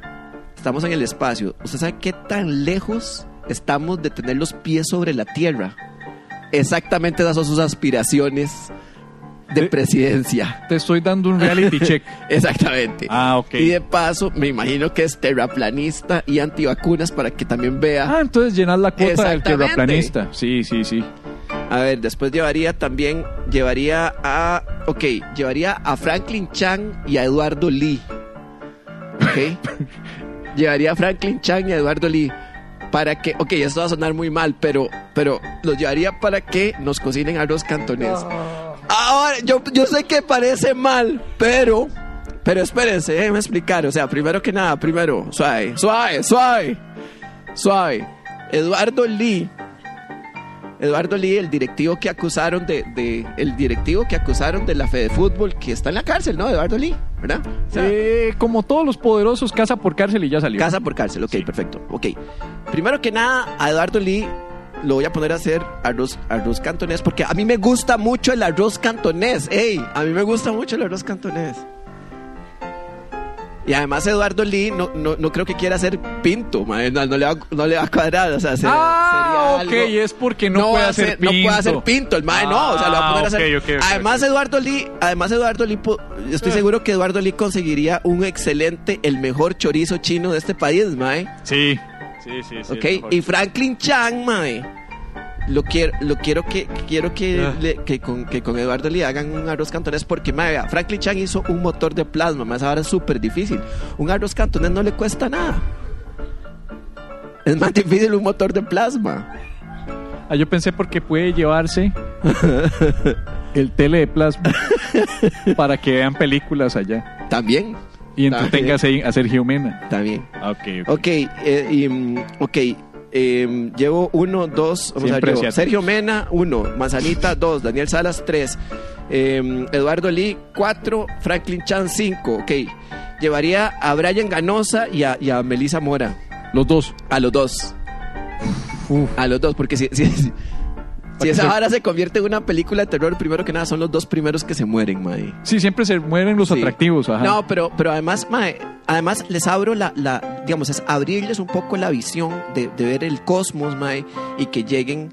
estamos en el espacio. ¿Usted sabe qué tan lejos estamos de tener los pies sobre la tierra? Exactamente esas son sus aspiraciones de De- presidencia. Te estoy dando un reality check. Exactamente. Ah, ok. Y de paso, me imagino que es terraplanista y antivacunas para que también vea. Ah, entonces llenar la cuota del terraplanista. Sí, sí, sí. A ver, después llevaría también, llevaría a, ok, llevaría a Franklin Chang y a Eduardo Lee. Ok. llevaría a Franklin Chang y a Eduardo Lee para que, ok, esto va a sonar muy mal, pero, pero los llevaría para que nos cocinen arroz cantonés. Ahora, yo, yo sé que parece mal, pero, pero espérense, déjenme explicar. O sea, primero que nada, primero, suave, suave, suave, suave. Eduardo Lee Eduardo Lee, el directivo que acusaron de, de- el directivo que acusaron de la Fede Fútbol, que está en la cárcel, ¿no? Eduardo Lee, ¿verdad? O sea, Eh, como todos los poderosos, casa por cárcel y ya salió. casa por cárcel, ok, perfecto. Ok. Primero que nada, a Eduardo Lee lo voy a poner a hacer arroz, arroz cantonés, porque a mí me gusta mucho el arroz cantonés. ¡Ey! A mí me gusta mucho el arroz cantonés. Y además Eduardo Lee no, no, no creo que quiera hacer pinto, mae, no, no le va, no le va a cuadrar, o sea, se- ah, sería ok, algo- es porque no, puede hace- hacer pinto. No puede hacer pinto, el mae no, o sea, lo va a poner a Ah, hacer. además. Eduardo Lee, además Eduardo Lee, estoy Eh. seguro que Eduardo Lee conseguiría un excelente, el mejor chorizo chino de este país, mae. Sí, sí, sí. sí ok, el mejor. y Franklin Chang, mae. Lo quiero, lo quiero que quiero que, Ah. le- que, con, que con Eduardo Lee hagan un arroz cantonés porque mae, vea, Franklin Chang hizo un motor de plasma, más ahora es súper difícil. Un arroz cantonés no le cuesta nada. Es más difícil un motor de plasma. Ah, yo pensé porque puede llevarse el tele de plasma para que vean películas allá También. Y entretenga a Ser- a Sergio Mena. Está bien. Ok, ok. Ok, eh, mm, ok. eh, llevo uno, dos, vamos a ver, asiáticos. Sergio Mena, uno, Manzanita, dos, Daniel Salas, tres, eh, Eduardo Lee, cuatro, Franklin Chan, cinco, ok. Llevaría a Brian Ganosa y a, y a Melissa Mora, Los dos. a los dos. A los dos, porque si, si, si, esa se- vara se convierte en una película de terror, primero que nada son los dos primeros que se mueren, mae. Sí, siempre se mueren los Sí. atractivos. Ajá. No, pero, pero además, mae, además les abro la, la, digamos, es abrirles un poco la visión de, de ver el cosmos, mae, y que lleguen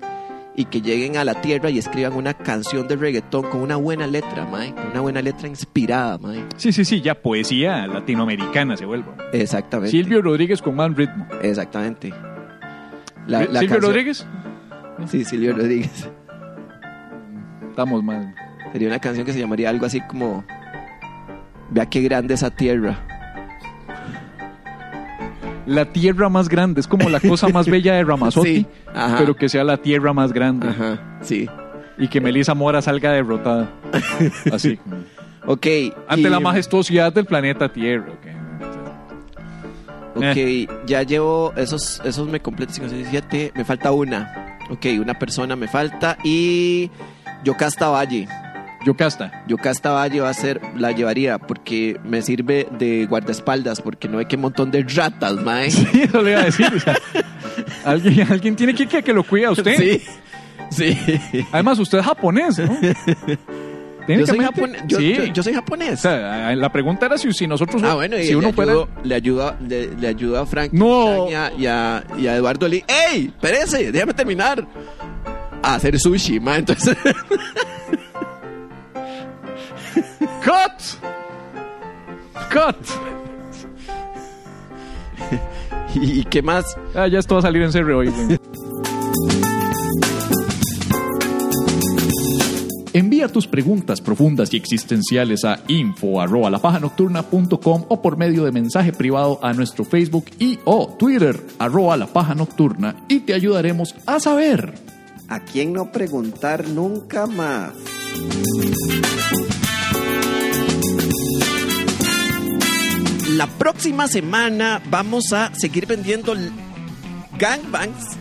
y que lleguen a la tierra y escriban una canción de reggaetón con una buena letra, mae, con una buena letra inspirada, mae. Sí, sí, sí, ya poesía latinoamericana se vuelve. Exactamente. Silvio Rodríguez con más ritmo. Exactamente. La- la Silvio canción- Rodríguez, Sí, Silvio Rodríguez. estamos mal. Sería una canción que se llamaría algo así como Vea qué grande esa tierra. La tierra más grande, es como la cosa más bella de Ramazotti, Sí, pero que sea la tierra más grande. Ajá, sí. Y que Melissa Mora salga derrotada. Así. Ok. Ante y- la majestuosidad del planeta Tierra. ok. Ok, ya llevo esos, esos me completo 5, 6, 7, me falta una. Ok, una persona me falta y Yocasta Valle. Yocasta. Yocasta Valle va a ser, la llevaría porque me sirve de guardaespaldas porque no hay que montón de ratas, mae. Sí, eso le iba a decir. o sea, alguien, alguien tiene que que, que lo cuida a usted. Sí, sí. Además, usted es japonés, ¿no? Yo soy, yo, sí. yo- yo soy japonés. O sea, la pregunta era si, si nosotros. Ah, bueno, y si uno fuera. ayudo, le ayuda, le, le ayuda a Frank No. y, a, y a- y a Eduardo Lee. ¡Ey! Espérese, déjame terminar. A hacer sushi, ma. Entonces, ¡Cut! ¡Cut! ¿y, y qué más? Ah, ya esto va a salir en serio hoy. Envía tus preguntas profundas y existenciales a info@lapajanocturna.com o por medio de mensaje privado a nuestro Facebook y o Twitter arroba la paja nocturna y te ayudaremos a saber. ¿A quién no preguntar nunca más? La próxima semana vamos a seguir vendiendo gangbangs.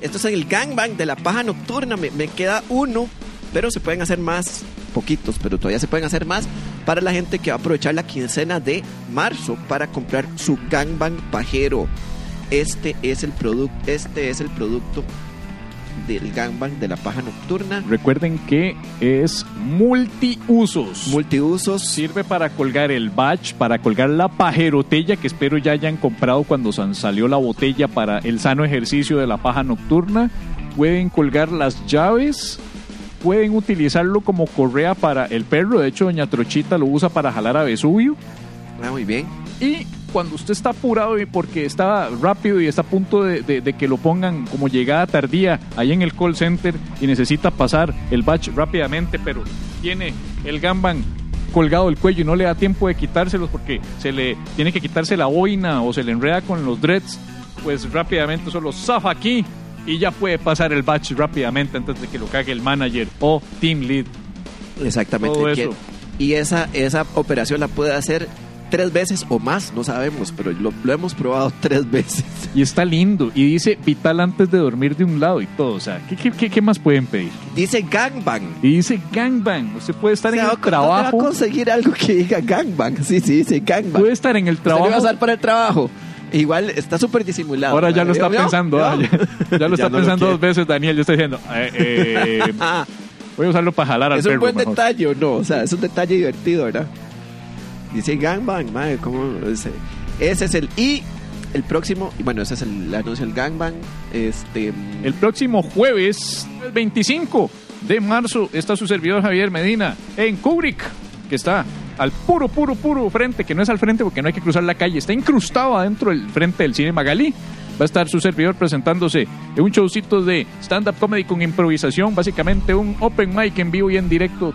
Esto es el gangbang de la paja nocturna. Me queda uno, pero se pueden hacer más, poquitos, pero todavía se pueden hacer más para la gente que va a aprovechar la quincena de marzo para comprar su gangbang pajero. Este es el producto, este es el producto del gangbang de la paja nocturna. Recuerden que es multiusos. Multiusos. Sirve para colgar el batch, para colgar la pajerotella que espero ya hayan comprado cuando salió la botella para el sano ejercicio de la paja nocturna. Pueden colgar las llaves. Pueden utilizarlo como correa para el perro. De hecho, Doña Trochita lo usa para jalar a Vesubio. Ah, muy bien. Y cuando usted está apurado y porque está rápido y está a punto de, de- de que lo pongan como llegada tardía ahí en el call center y necesita pasar el batch rápidamente, pero tiene el gamban colgado del cuello y no le da tiempo de quitárselos porque se le tiene que quitarse la boina o se le enreda con los dreads, pues rápidamente solo zafa aquí y ya puede pasar el batch rápidamente antes de que lo cague el manager o team lead. Exactamente. Todo Que- eso. Y esa, esa operación la puede hacer tres veces o más, no sabemos, pero lo, lo hemos probado tres veces. Y está lindo. Y dice vital antes de dormir de un lado y todo. O sea, ¿qué, qué, qué- qué más pueden pedir? Dice gangbang. Y dice gangbang. Usted puede estar O sea, en el ¿dónde va a trabajo. conseguir algo que diga gangbang? Sí, sí, dice gangbang. Puede estar en el Usted le va a trabajo. usar para el trabajo. Igual está súper disimulado. Ahora ya lo está pensando. Ah, ya, ya lo está Ya no pensando dos veces, Daniel. Ya está diciendo. eh, eh, voy a usarlo para jalar al Es un perro. buen mejor. detalle, ¿o no? O sea, es un detalle divertido, ¿verdad? Dice gangbang, madre, ¿cómo? Ese, ese es el... Y el próximo, y bueno, ese es el anuncio del gangbang. Este... El próximo jueves, el 25 de marzo, está su servidor Javier Medina en Kubrick, que está al puro, puro, puro frente, que no es al frente porque no hay que cruzar la calle, está incrustado adentro del frente del cine Magalí. Va a estar su servidor presentándose en un showcito de stand-up comedy con improvisación, básicamente un open mic en vivo y en directo,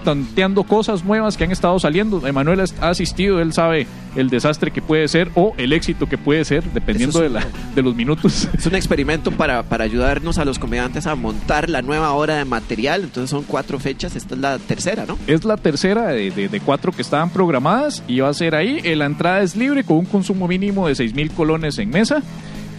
tanteando cosas nuevas que han estado saliendo. Emanuel ha asistido, él sabe el desastre que puede ser o el éxito que puede ser, dependiendo de, es la, de los minutos. Es un experimento para, para ayudarnos a los comediantes a montar la nueva hora de material. Entonces son cuatro fechas. Esta es la tercera, ¿no? Es la tercera de, de- de cuatro que estaban programadas y va a ser ahí. Eh, La entrada es libre con un consumo mínimo de 6 mil colones en mesa.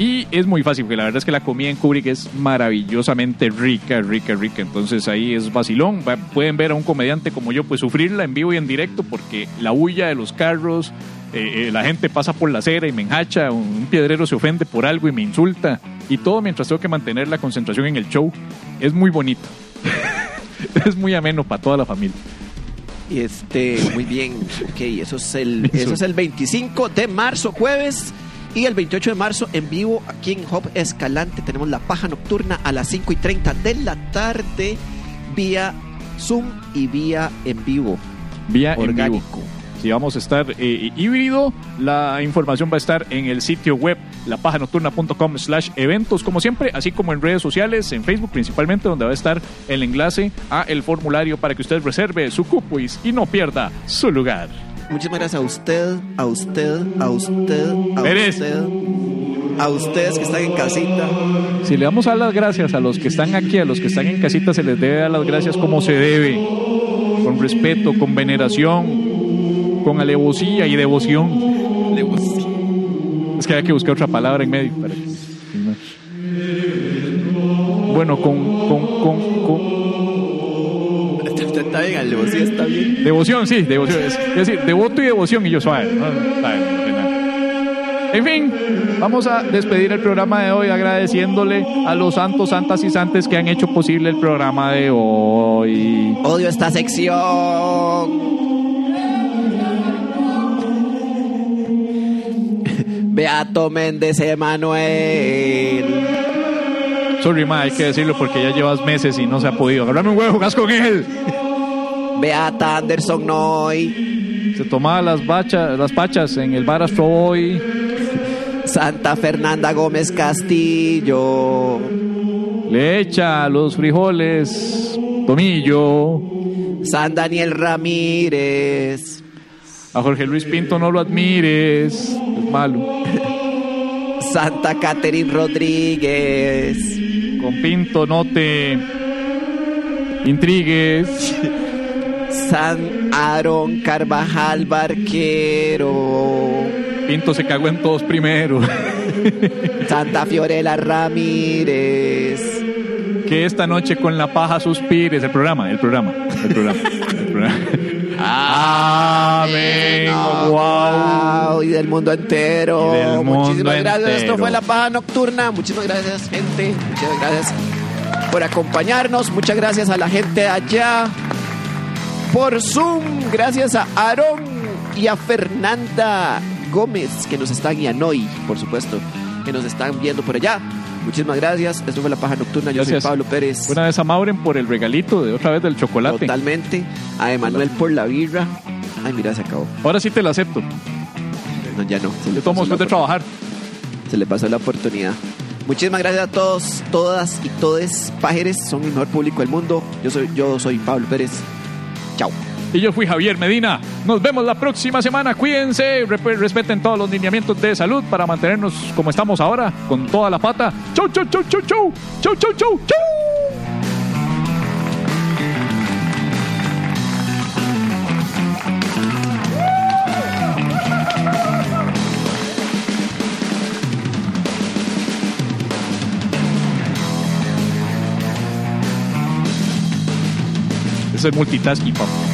Y es muy fácil, porque la verdad es que la comida en Kubrick es maravillosamente rica, rica, rica. Entonces ahí es vacilón. Va- pueden ver a un comediante como yo, pues sufrirla en vivo y en directo, porque la huya de los carros, eh, eh, la gente pasa por la acera y me enhacha, un, piedrero se ofende por algo y me insulta. Y todo mientras tengo que mantener la concentración en el show. Es muy bonito. es muy ameno para toda la familia. Este, muy bien. Ok, eso es el, eso es el 25 de marzo, jueves. Y el 28 de marzo, en vivo, aquí en Hop Escalante, tenemos la paja nocturna a las 5 y 30 de la tarde, vía Zoom y vía en vivo. Vía en Orgánico. vivo. Si vamos a estar eh, híbrido, la información va a estar en el sitio web lapajanocturna.com slash eventos, como siempre, así como en redes sociales, en Facebook principalmente, donde va a estar el enlace a el formulario para que usted reserve su cupo y no pierda su lugar. Muchísimas gracias a usted, a usted, a usted, a Pérez. usted, a ustedes que están en casita. Si le damos a las gracias a los que están aquí, a los que están en casita, se les debe dar las gracias como se debe, con respeto, con veneración, con alevosía y devoción. Es que hay que buscar otra palabra en medio. para que- Bueno, con, con, con, con Está bien, sí, está bien. devoción, sí, devoción. Es, es decir, devoto y devoción, y yo suave. En fin, vamos a despedir el programa de hoy agradeciéndole a los santos, santas y santes que han hecho posible el programa de hoy. Odio esta sección. Beato Méndez Emanuel. Sorry, ma, hay que decirlo porque ya llevas meses y no se ha podido. Agarrame un huevo, jugas con él. Beata Anderson Noy. Se tomaba las, bachas, las pachas en el bar Astro Boy. Santa Fernanda Gómez Castillo. Le echa los frijoles, tomillo. San Daniel Ramírez. A Jorge Luis Pinto no lo admires, es malo. Santa Catherine Rodríguez. Con Pinto no te intrigues. San Aaron Carvajal Barquero. Pinto se cagó en todos primero. Santa Fiorella Ramírez. Que esta noche con la paja suspires. El programa, el programa, el programa. El programa. Amén. Wow. Wow, y del mundo entero. Y del mundo Muchísimas gracias. Esto fue La Paja Nocturna. Muchísimas gracias, gente. Muchas gracias. por acompañarnos. Muchas gracias a la gente allá por Zoom. Gracias a Aaron y a Fernanda Gómez que nos están y a Noy, por supuesto, que nos están viendo por allá. Muchísimas gracias. Esto fue La Paja Nocturna. Yo Gracias. soy Pablo Pérez. Una vez a Mauren por el regalito de otra vez del chocolate. Totalmente. A Emanuel por la birra. Ay, mira, se acabó. Ahora sí te la acepto. No, ya no. Se Yo tomo después de trabajar. Se le pasó la oportunidad. Muchísimas gracias a todos, todas y todes pajeres. Son el mejor público del mundo. Yo soy, yo soy Pablo Pérez. Chao. Y yo fui Javier Medina. Nos vemos la próxima semana. Cuídense, respeten todos los lineamientos de salud para mantenernos como estamos ahora, con toda la pata. Chau, chau, chau, chau, chau. Chau, chau, chau, chau. Eso es multitasking, papá.